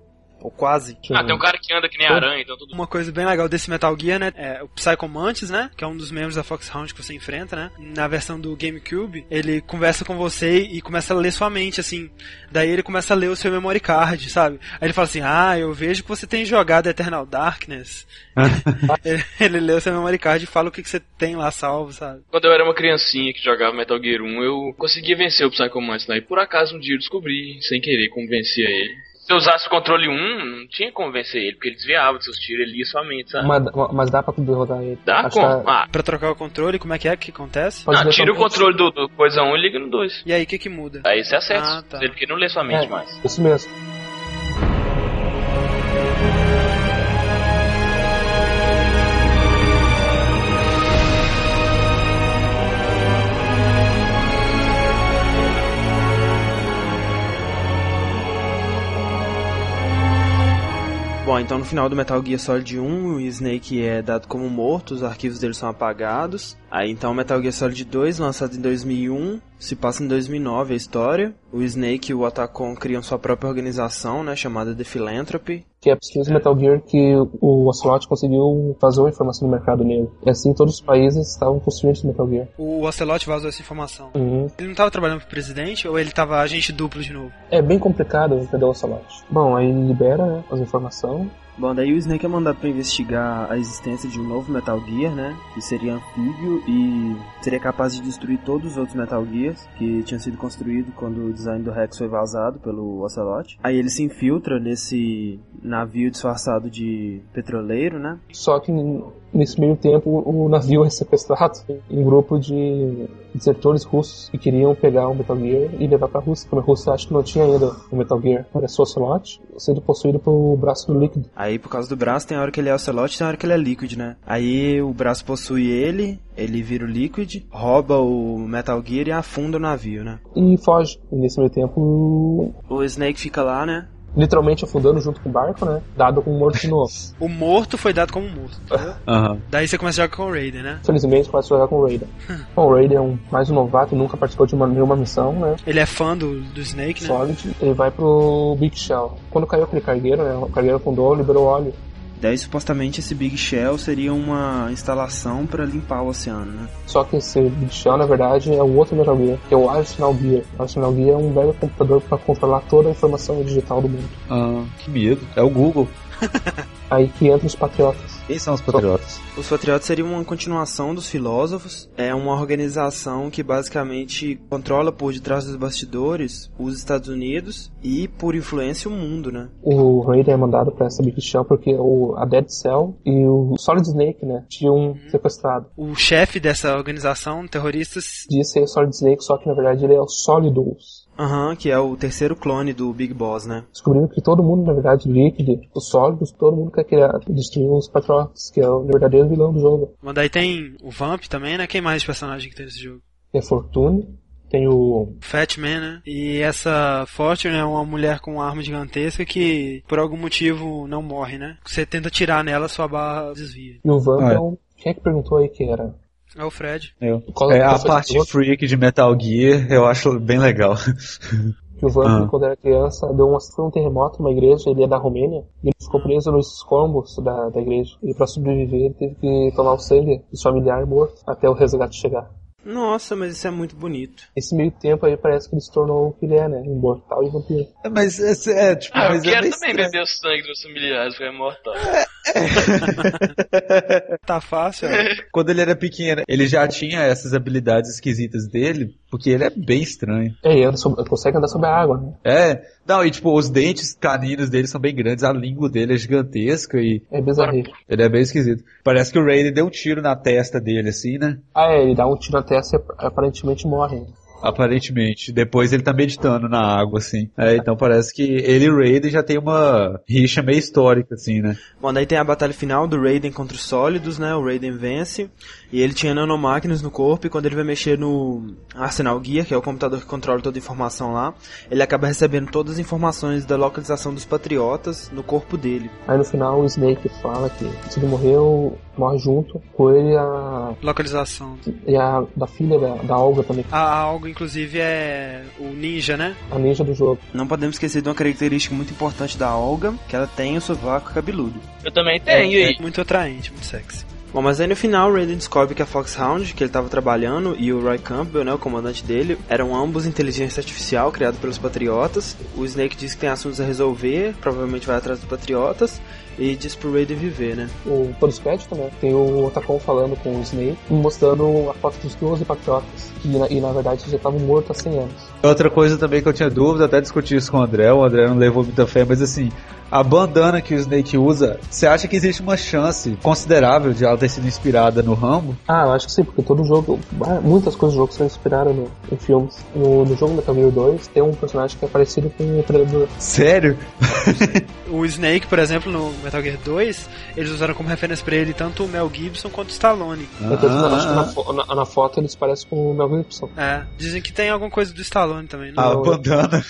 Ou quase. Ah, tem um cara que anda que nem aranha, então tudo Uma coisa bem legal desse Metal Gear, né? É o Psycho Mantis, né? Que é um dos membros da Foxhound que você enfrenta, né? Na versão do GameCube, ele conversa com você e começa a ler sua mente, assim. Daí ele começa a ler o seu memory card, sabe? Aí ele fala assim: Ah, eu vejo que você tem jogado Eternal Darkness. <laughs> ele, ele lê o seu memory card e fala o que, que você tem lá salvo, sabe? Quando eu era uma criancinha que jogava Metal Gear 1, eu conseguia vencer o Psycho Mantis lá. E por acaso um dia eu descobri, sem querer, como vencia ele. Se eu usasse o controle 1, não tinha como vencer ele, porque ele desviava dos seus tiros, ele lia sua mente, sabe? Mas, mas dá pra derrotar ele. Dá Acho como? que Ah, Pra trocar o controle, como é que é que acontece? Pode ver tira o somente. controle do, do coisa 1 e liga no 2. E aí, o que que muda? Aí você acerta, Ah, tá. porque não lê sua mente É, mais. Isso mesmo. Bom, então no final do Metal Gear Solid 1, o Snake é dado como morto, os arquivos dele são apagados. Aí então Metal Gear Solid 2, lançado em 2001, se passa em 2009 a história. O Snake e o Otacon criam sua própria organização, né, chamada The Philanthropy. Que é preciso Metal Gear que o Ocelot conseguiu fazer uma informação no mercado nele. E assim todos os países estavam construindo esse Metal Gear. O Ocelot vazou essa informação. Uhum. Ele não tava trabalhando pro presidente ou ele tava agente duplo de novo? É bem complicado entender o Ocelot. Bom, aí ele libera né, as informações. Bom, daí o Snake é mandado pra investigar a existência de um novo Metal Gear, né? Que seria anfíbio e seria capaz de destruir todos os outros Metal Gears que tinham sido construídos quando o design do Rex foi vazado pelo Ocelot. Aí ele se infiltra nesse navio disfarçado de petroleiro, né? Só que nesse meio tempo o navio é sequestrado em um grupo de desertores russos que queriam pegar o Metal Gear e levar pra Rússia. Como a Rússia acha que não tinha ainda o Metal Gear. Era só Ocelot sendo possuído pelo braço do líquido. Aí por causa do braço tem a hora que ele é Ocelot e tem a hora que ele é Liquid, né? Aí o braço possui ele, ele vira o Liquid, rouba o Metal Gear e afunda o navio, né? E foge. E nesse meio tempo, O Snake fica lá, né? Literalmente afundando junto com o barco, né? Dado como morto de novo. <laughs> O morto foi dado como morto, entendeu? Aham. Daí você começa a jogar com o Raider, né? Felizmente começa a jogar com o Raider. <laughs> Bom, o Raider é um, mais um novato, nunca participou de uma, nenhuma missão, né? Ele é fã do, do Snake, né? Solid, ele vai pro Big Shell. Quando caiu aquele cargueiro, né? O cargueiro afundou, liberou óleo. Daí supostamente esse Big Shell seria uma instalação pra limpar o oceano, né? Só que esse Big Shell, na verdade, é um outro Metal Gear, que é o Arsenal Gear. O Arsenal Gear é um velho computador para controlar toda a informação digital do mundo. Ah, que medo. É o Google. Aí que entram os patriotas. Quem são os patriotas? Os Patriotas seriam uma continuação dos Filósofos. É uma organização que basicamente controla por detrás dos bastidores os Estados Unidos e, por influência, o mundo, né? O Raider é mandado pra essa Big Shell porque o, a Dead Cell e o Solid Snake, né, tinham sequestrado. O chefe dessa organização, terroristas, Diz ser o Solid Snake, só que na verdade ele é o Solidus. Aham, que é o terceiro clone do Big Boss, né? Descobrindo que todo mundo, na verdade, Liquid, os Solidus, todo mundo quer criar, destruir os Patriotas, que é o verdadeiro vilão do jogo. Mas daí tem o Vamp também, né? Quem mais de personagem que tem nesse jogo? Tem a Fortune, tem o O Fat Man, né? E essa Fortune é uma mulher com uma arma gigantesca que, por algum motivo, não morre, né? Você tenta tirar nela, sua barra desvia. E o Vamp Ah, é. é um... Quem é que perguntou aí que era? É o Fred. Eu. Qual- É, a parte freak de Metal Gear eu acho bem legal. Que o Vamp, Ah. quando era criança, deu foi um terremoto numa igreja, ele é da Romênia, e ele ficou preso nos escombros da, da igreja. E pra sobreviver, ele teve que tomar o sangue do familiar morto, até o resgate chegar. Nossa, mas isso é muito bonito. Esse meio tempo aí parece que ele se tornou o que ele é, né? Imortal e vampiro. Mas é, é, tipo, Ah, eu mas é quero bem também beber o sangue dos familiares, porque é imortal. <laughs> Tá fácil, ó. <laughs> Quando ele era pequeno, ele já tinha essas habilidades esquisitas dele, porque ele é bem estranho. É, e anda sobre- consegue andar sobre a água, né? É, não, e tipo, os dentes caninos dele são bem grandes, a língua dele é gigantesca e É bizarro. ele é bem esquisito. Parece que o Raiden deu um tiro na testa dele, assim, né? Ah, é, ele dá um tiro na testa e aparentemente morre. Aparentemente. Depois ele tá meditando na água, assim. É, então parece que ele e o Raiden já tem uma rixa meio histórica, assim, né? Bom, daí tem a batalha final do Raiden contra os sólidos, né? O Raiden vence. E ele tinha nanomáquinas no corpo e quando ele vai mexer no Arsenal Gear, que é o computador que controla toda a informação lá, ele acaba recebendo todas as informações da localização dos patriotas no corpo dele. Aí no final o Snake fala que se ele morreu, morre junto com ele e a, Localização. e a da filha da, da Olga também, A algo, inclusive, é o ninja, né? a ninja do jogo. Não podemos esquecer de uma característica muito importante da Olga, que ela tem o sovaco cabeludo. Eu também tenho, é, e muito atraente, muito sexy. Bom, mas aí no final, o Raiden descobre que a Foxhound, que ele estava trabalhando, e o Roy Campbell, né, o comandante dele, eram ambos inteligência artificial criado pelos Patriotas. O Snake diz que tem assuntos a resolver, provavelmente vai atrás dos Patriotas, e diz pro Raiden viver, né? O Polispad também. Tem o Otacon falando com o Snake, mostrando a foto dos 12 patriotas. E na, e na verdade já estavam mortos há 100 anos. Outra coisa também que eu tinha dúvida, até discuti isso com o André, o André não levou muita fé, mas assim, a bandana que o Snake usa, você acha que existe uma chance considerável de ela ter sido inspirada no Rambo? Ah, eu acho que sim, porque todo jogo, ah, muitas coisas do jogo são inspiradas no, em filmes. No, no jogo Metal Gear 2 tem um personagem que é parecido com o Predador. Sério? <laughs> O Snake, por exemplo, no Metal Gear 2, eles usaram como referência pra ele tanto o Mel Gibson quanto o Stallone. Então, Ah, acho que na, fo- na, na foto eles parecem com o Mel Gibson. É, dizem que tem alguma coisa do Stallone também, né? a bandana.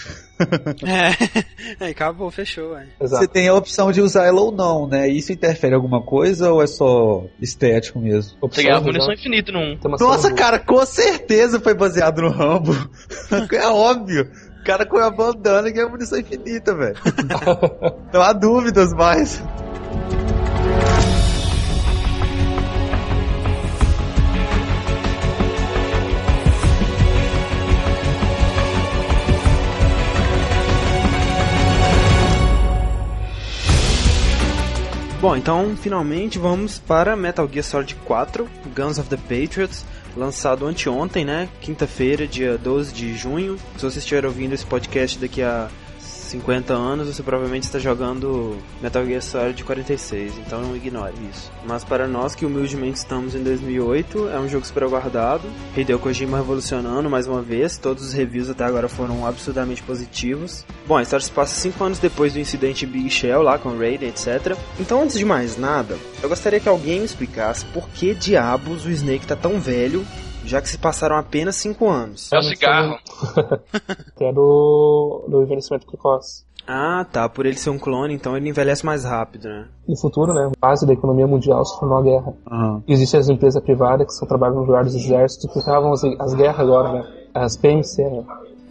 É, aí acabou, fechou. Você tem a opção de usar ela ou não, né? Isso interfere em alguma coisa ou é só estético mesmo? você ganhava munição infinita num. Nossa, cara, com certeza foi baseado no Rambo. <laughs> é óbvio. O cara com a bandana ganha munição infinita, velho. <laughs> Não há dúvidas mais. Bom, então finalmente vamos para Metal Gear Solid 4, Guns of the Patriots, lançado anteontem, né? Quinta-feira, dia 12 de junho. Se você estiver ouvindo esse podcast daqui a 50 anos, você provavelmente está jogando Metal Gear Solid 46, então não ignore isso. Mas para nós que humildemente estamos em 2008, é um jogo super aguardado. Hideo Kojima revolucionando mais uma vez, todos os reviews até agora foram absurdamente positivos. Bom, a história se passa 5 anos depois do incidente Big Shell lá com Raiden, etc. Então, antes de mais nada, eu gostaria que alguém me explicasse por que diabos o Snake tá tão velho, já que se passaram apenas 5 anos. É o cigarro. <laughs> Que é do, do envelhecimento precoce. Ah, tá, por ele ser um clone, então ele envelhece mais rápido, né? No futuro, né, a base da economia mundial se tornou a guerra. Aham. Existem as empresas privadas que só trabalham no lugar dos exércitos que estavam as, as guerras agora, né? As PMC, né?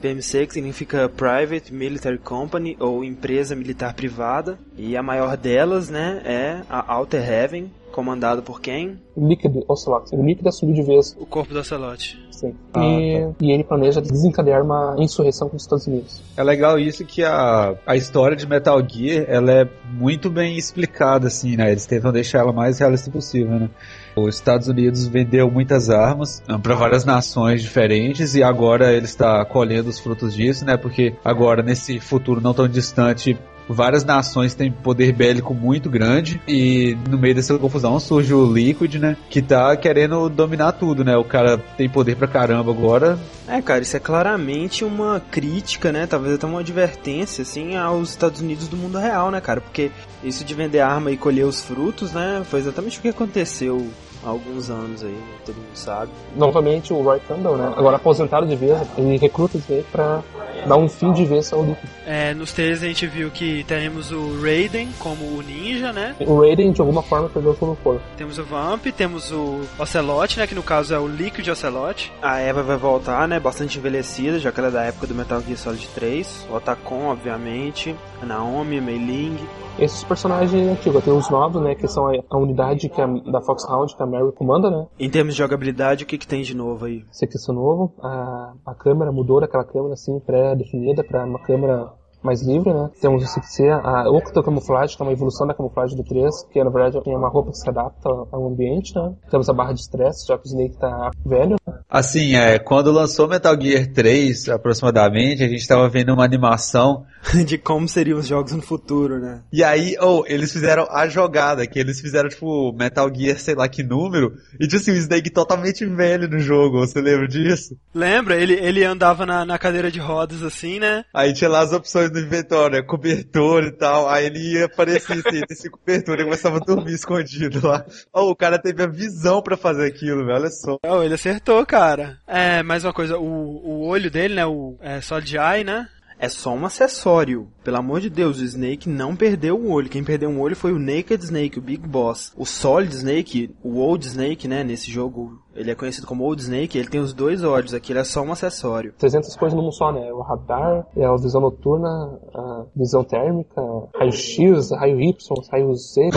PMC que significa Private Military Company ou empresa militar privada e a maior delas, né, é a Outer Heaven, comandado por quem? Liquid Ocelot. O Liquid assumiu de vez, O corpo do Ocelot. sim. Ah, e, e ele planeja desencadear uma insurreição com os Estados Unidos. É legal isso que a, a história de Metal Gear, ela é muito bem explicada, assim, né? Eles tentam deixar ela mais realista possível, né? Os Estados Unidos vendeu muitas armas para várias nações diferentes e agora ele está colhendo os frutos disso, né? Porque agora, nesse futuro não tão distante, várias nações têm poder bélico muito grande e no meio dessa confusão surge o Liquid, né? Que tá querendo dominar tudo, né? O cara tem poder pra caramba agora. É, cara, isso é claramente uma crítica, né? Talvez até uma advertência, assim, aos Estados Unidos do mundo real, né, cara? Porque isso de vender arma e colher os frutos, né? Foi exatamente o que aconteceu há alguns anos aí, né? todo mundo sabe. Novamente o Roy Campbell, né? Agora aposentado de vez, ele recruta o Snake pra dar um fim de vez ao Liquid. É, nos trailers a gente viu que teremos o Raiden como o ninja, né? O Raiden, de alguma forma, perdeu o corpo. Temos o Vamp, temos o Ocelot, né? Que no caso é o Liquid Ocelot. A Eva vai voltar, né? Bastante envelhecida, já que ela é da época do Metal Gear Solid 3. O Otacon, obviamente. A Naomi, a Mei Ling. Esses personagens antigos, tem os novos, né? Que são a, unidade que a, da Foxhound, que a Mary comanda, né? Em termos de jogabilidade, o que, que tem de novo aí? Esse aqui é novo. A, a câmera mudou daquela câmera assim, pré-definida, pra uma câmera mais livre, né? Temos o 6C, a Octocamuflagem, que é uma evolução da camuflagem do 3, que na verdade é uma roupa que se adapta ao ambiente, né? Temos a barra de estresse, já que o Snake tá velho, né? Assim, é, quando lançou Metal Gear 3, aproximadamente, a gente tava vendo uma animação <laughs> de como seriam os jogos no futuro, né? E aí, oh, eles fizeram a jogada, que eles fizeram, tipo, Metal Gear, sei lá que número, e tinha assim, o Snake totalmente velho no jogo, você lembra disso? Lembra? Ele, ele andava na, na cadeira de rodas assim, né? Aí tinha lá as opções do inventório, né? cobertor e tal, aí ele ia aparecer assim, esse cobertor, ele começava a dormir escondido lá. Oh, o cara teve a visão pra fazer aquilo, velho, olha só. Oh, ele acertou, cara. É, mais uma coisa, o, o olho dele, né? O é, Solid Eye, né? É só um acessório. Pelo amor de Deus, o Snake não perdeu um olho. Quem perdeu um olho foi o Naked Snake, o Big Boss. O Solid Snake, o Old Snake, né? Nesse jogo, ele é conhecido como Old Snake. Ele tem os dois olhos. Aqui ele é só um acessório. 300 coisas num só, né? O radar, é a visão noturna, a visão térmica, raio X, raio Y, raio Z.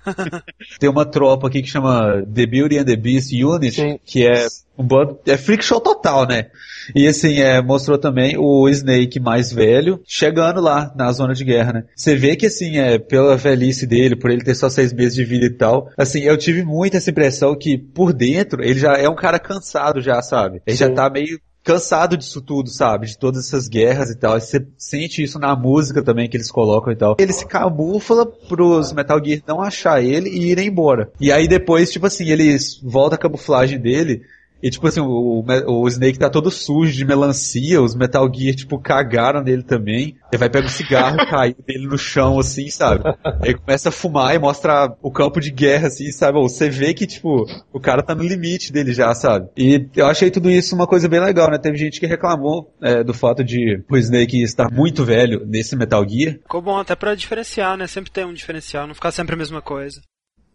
<laughs> Tem uma tropa aqui que chama The Beauty and the Beast Unit, Sim. que é um bando, é freak show total, né? E assim, é, mostrou também o Snake mais velho chegando lá na zona de guerra, né? Você vê que assim, é, pela velhice dele, por ele ter só seis meses de vida e tal, assim, eu tive muito essa impressão que por dentro ele já é um cara cansado já, sabe? Ele já Sim. tá meio cansado disso tudo, sabe? De todas essas guerras e tal. E Você sente isso na música também que eles colocam e tal. Ele se camufla pros Metal Gear não achar ele e irem embora. E aí depois, tipo assim, eles volta a camuflagem dele. E tipo assim, o, o, o Snake tá todo sujo de melancia, os Metal Gear, tipo, cagaram nele também. Ele vai pegar o cigarro <laughs> cair dele no chão, assim, sabe? Aí começa a fumar e mostra o campo de guerra, assim, sabe? Ou Você vê que, tipo, o cara tá no limite dele já, sabe? E eu achei tudo isso uma coisa bem legal, né? Teve gente que reclamou é, do fato de o Snake estar muito velho nesse Metal Gear. Ficou bom até pra diferenciar, né? Sempre tem um diferencial, não ficar sempre a mesma coisa.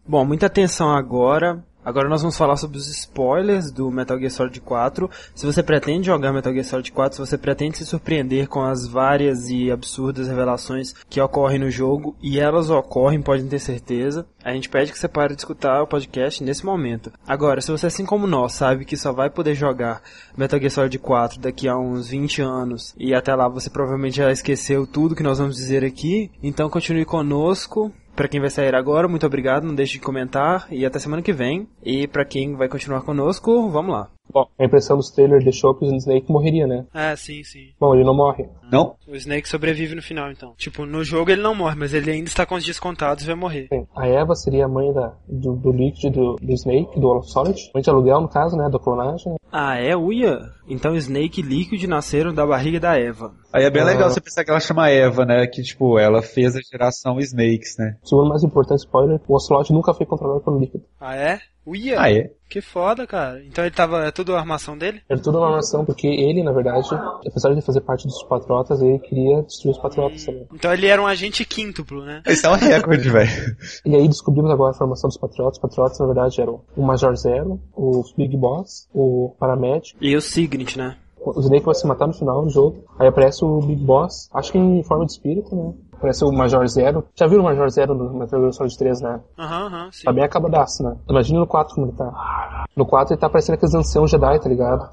Bom, muita atenção agora. Agora nós vamos falar sobre os spoilers do Metal Gear Solid 4. Se você pretende jogar Metal Gear Solid 4, se você pretende se surpreender com as várias e absurdas revelações que ocorrem no jogo, e elas ocorrem, podem ter certeza, a gente pede que você pare de escutar o podcast nesse momento. Agora, se você assim como nós sabe que só vai poder jogar Metal Gear Solid 4 daqui a uns 20 anos, e até lá você provavelmente já esqueceu tudo que nós vamos dizer aqui, então continue conosco. Pra quem vai sair agora, muito obrigado, não deixe de comentar e até semana que vem. E pra quem vai continuar conosco, vamos lá. Bom, a impressão dos trailers deixou que o Snake morreria, né? É, sim, sim. Bom, ele não morre. Não? O Snake sobrevive no final, então. Tipo, no jogo ele não morre, mas ele ainda está com os dias contados e vai morrer. Bem, a Eva seria a mãe da, do, do Liquid do, do Snake, do Solid. Mãe de aluguel, no caso, né? Da clonagem. Ah, é? Uia? Então Snake e Liquid nasceram da barriga da Eva. Aí é bem Ah. legal você pensar que ela chama Eva, né? Que, tipo, ela fez a geração Snakes, né? Segundo mais importante spoiler, o Ocelot nunca foi controlado pelo Liquid. Ah, é? Uia? Ah, é? Que foda, cara. Então ele tava. É tudo a armação dele? Era tudo uma armação, porque ele, na verdade, apesar de fazer parte dos Patriotas, ele queria destruir os Patriotas também. Então ele era um agente quíntuplo, né? Isso é um recorde, velho. <laughs> E aí descobrimos agora a formação dos Patriotas. Os Patriotas, na verdade, eram o Major Zero, o Big Boss, o Paramédico. E o Signet, né? O Snake vai se matar no final do jogo. Aí aparece o Big Boss, acho que em forma de espírito, né? Aparece o Major Zero. Já viram o Major Zero no Metal Gear Solid 3, né? Aham, aham, sim. Tá bem acabadaço, né? Imagina no 4 como ele tá. No 4 ele tá parecendo aqueles anciãos Jedi, tá ligado?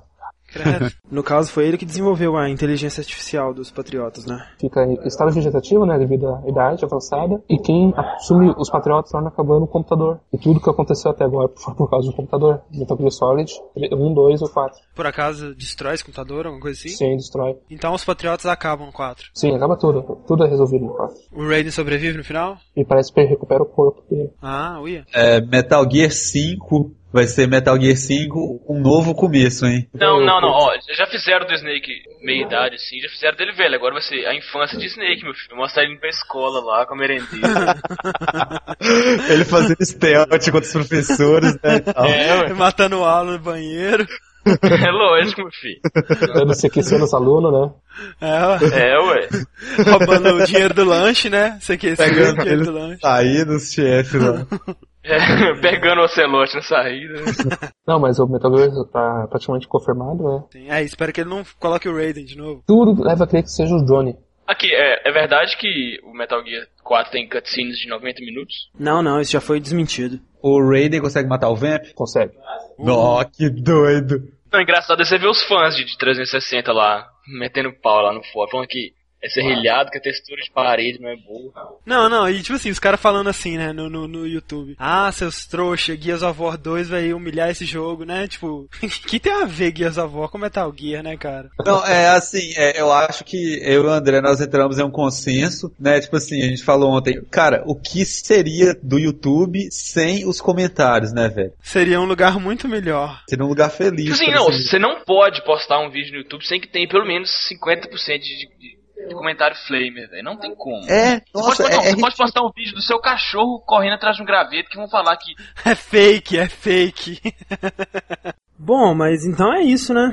<laughs> No caso, foi ele que desenvolveu a inteligência artificial dos patriotas, né? Fica em estado vegetativo, né? Devido à idade avançada. E quem assume os Patriotas torna acabando o computador. E tudo que aconteceu até agora foi por causa do computador. Metal Gear Solid 1, 2 ou 4. Por acaso destrói esse computador, alguma coisa assim? Sim, destrói. Então os patriotas acabam no 4. Sim, acaba tudo. Tudo é resolvido no 4. O Raiden sobrevive no final? E parece que ele recupera o corpo dele. Ah, uia. É, Metal Gear 5 vai ser Metal Gear 5 um novo começo, hein? Não, não, não. Ó, já fizeram do Snake meia idade, assim, já fizeram dele velho. Agora vai ser a infância de Snake, meu filho. Mostrar ele indo pra escola lá com a merendeira. <laughs> Ele fazendo stealth contra os professores, né? é, ué. <laughs> Matando aula no banheiro. É lógico, meu filho. Dando CQC nos alunos, né? É, ué. É, ué. roubando o dinheiro do lanche, né? Esse Pegando o dinheiro do lanche. sair dos chefes lá. <laughs> É, <laughs> pegando o ocelote na saída. <laughs> Não, mas o Metal Gear tá praticamente confirmado, né? Sim. É, espero que ele não coloque o Raiden de novo. Tudo leva a crer que seja o Johnny. Aqui, é, é verdade que o Metal Gear 4 tem cutscenes de 90 minutos? Não, não, isso já foi desmentido. O Raiden consegue matar o Vamp? Consegue. Nó, que doido. Não, engraçado é você ver os fãs de, de 360 lá, metendo pau lá no fórum, falando que é serrilhado, que a textura de parede não é boa. Não, não, e tipo assim, os caras falando assim, né, no, no, no YouTube. Ah, seus trouxa, Gears of War 2 vai humilhar esse jogo, né? Tipo, <laughs> que tem a ver Gears of War com Metal Gear, né, cara? Não, é assim, é, eu acho que eu e o André, nós entramos em um consenso, né? Tipo assim, a gente falou ontem, cara, o que seria do YouTube sem os comentários, né, velho? Seria um lugar muito melhor. Seria um lugar feliz. Tipo assim, não, você não pode postar um vídeo no YouTube sem que tenha pelo menos 50% de, de, de comentário flamer, velho. Não tem como. É, Você pode, nossa, não, é, é você pode postar um vídeo do seu cachorro correndo atrás de um graveto que vão falar que <laughs> É fake, é fake. <laughs> Bom, mas então é isso, né?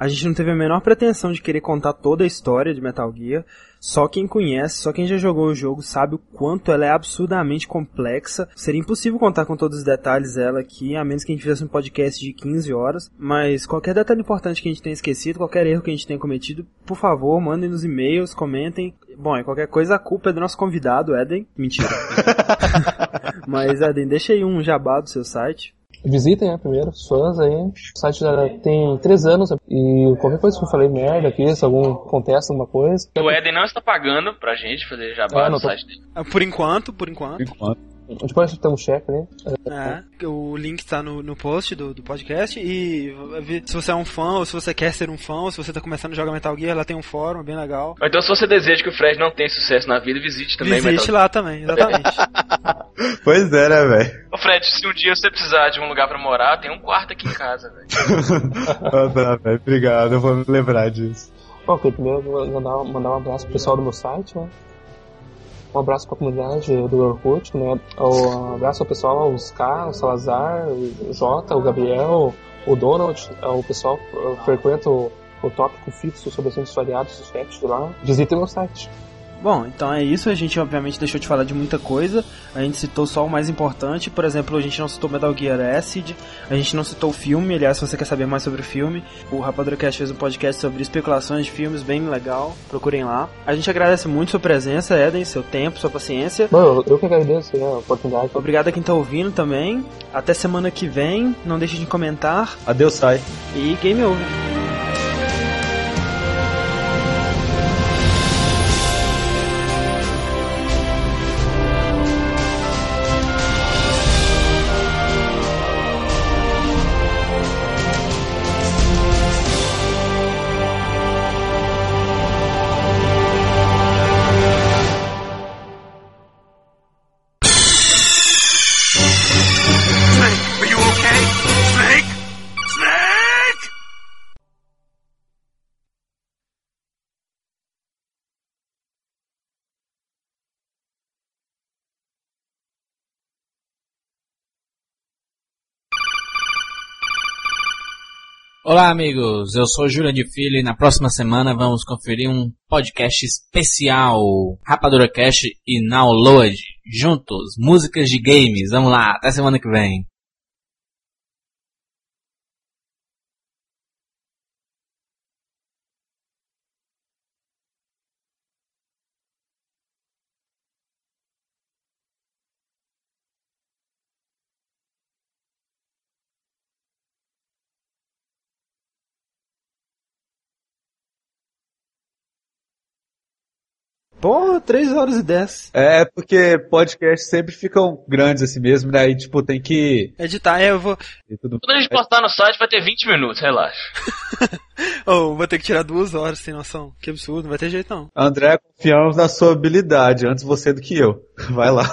A gente não teve a menor pretensão de querer contar toda a história de Metal Gear. Só quem conhece, só quem já jogou o jogo sabe o quanto ela é absurdamente complexa. Seria impossível contar com todos os detalhes dela aqui, a menos que a gente fizesse um podcast de 15 horas. Mas qualquer detalhe importante que a gente tenha esquecido, qualquer erro que a gente tenha cometido, por favor, mandem nos e-mails, comentem. Bom, e qualquer coisa a culpa é do nosso convidado, Eden. Mentira. <laughs> Mas Eden, deixa aí um jabá do seu site. Visitem, né, primeiro, os fãs aí. O site já tem três anos e qualquer coisa que eu falei merda aqui, se algum acontece alguma coisa. o Eden não está pagando pra gente fazer jabá É, no tô- site dele. Ah, Por enquanto, por enquanto. Enquanto. Depois tem um cheque, né? É, o link tá no, no post do, do podcast e se você é um fã ou se você quer ser um fã ou se você tá começando a jogar Metal Gear, lá tem um fórum é bem legal. Ou então, se você deseja que o Fred não tenha sucesso na vida, visite também Visite Metal lá também, exatamente. <laughs> Pois é, né, velho? Ô Fred, se um dia você precisar de um lugar pra morar, tem um quarto aqui em casa, velho. <laughs> Ah, tá, velho. Obrigado, eu vou me lembrar disso. Bom, ok, primeiro eu vou mandar, mandar um abraço pro pessoal do meu site, né? Um abraço pra comunidade do Orkut, né? Um abraço ao pessoal, ao Ska, o Salazar, o Jota, o Gabriel, o Donald, o pessoal que frequenta o, o tópico fixo sobre assuntos variados, os chats lá. Visitem meu site. Bom, então é isso. A gente obviamente deixou de falar de muita coisa. A gente citou só o mais importante. Por exemplo, a gente não citou Metal Gear Acid. A gente não citou o filme. Aliás, se você quer saber mais sobre o filme, o Rapadura Cast fez um podcast sobre especulações de filmes bem legal. Procurem lá. A gente agradece muito sua presença, Eden, seu tempo, sua paciência. Bom, eu, eu que agradeço né, a oportunidade. Obrigado a quem tá ouvindo também. Até semana que vem. Não deixe de comentar. Adeus, sai. E game over. Olá, amigos. Eu sou Júlia de Filho e na próxima semana vamos conferir um podcast especial Rapadura Cast e Download juntos, músicas de games. Vamos lá, até semana que vem. Porra, 3 horas e 10. É porque podcasts sempre ficam grandes assim mesmo, né? Aí, tipo, tem que. Editar, é, eu vou. tudo Quando a gente postar no site, vai ter 20 minutos, relaxa. <laughs> Oh, vou ter que tirar duas horas, sem noção. Que absurdo, não vai ter jeito não. André, confiamos na sua habilidade, antes você do que eu. <laughs> Vai lá.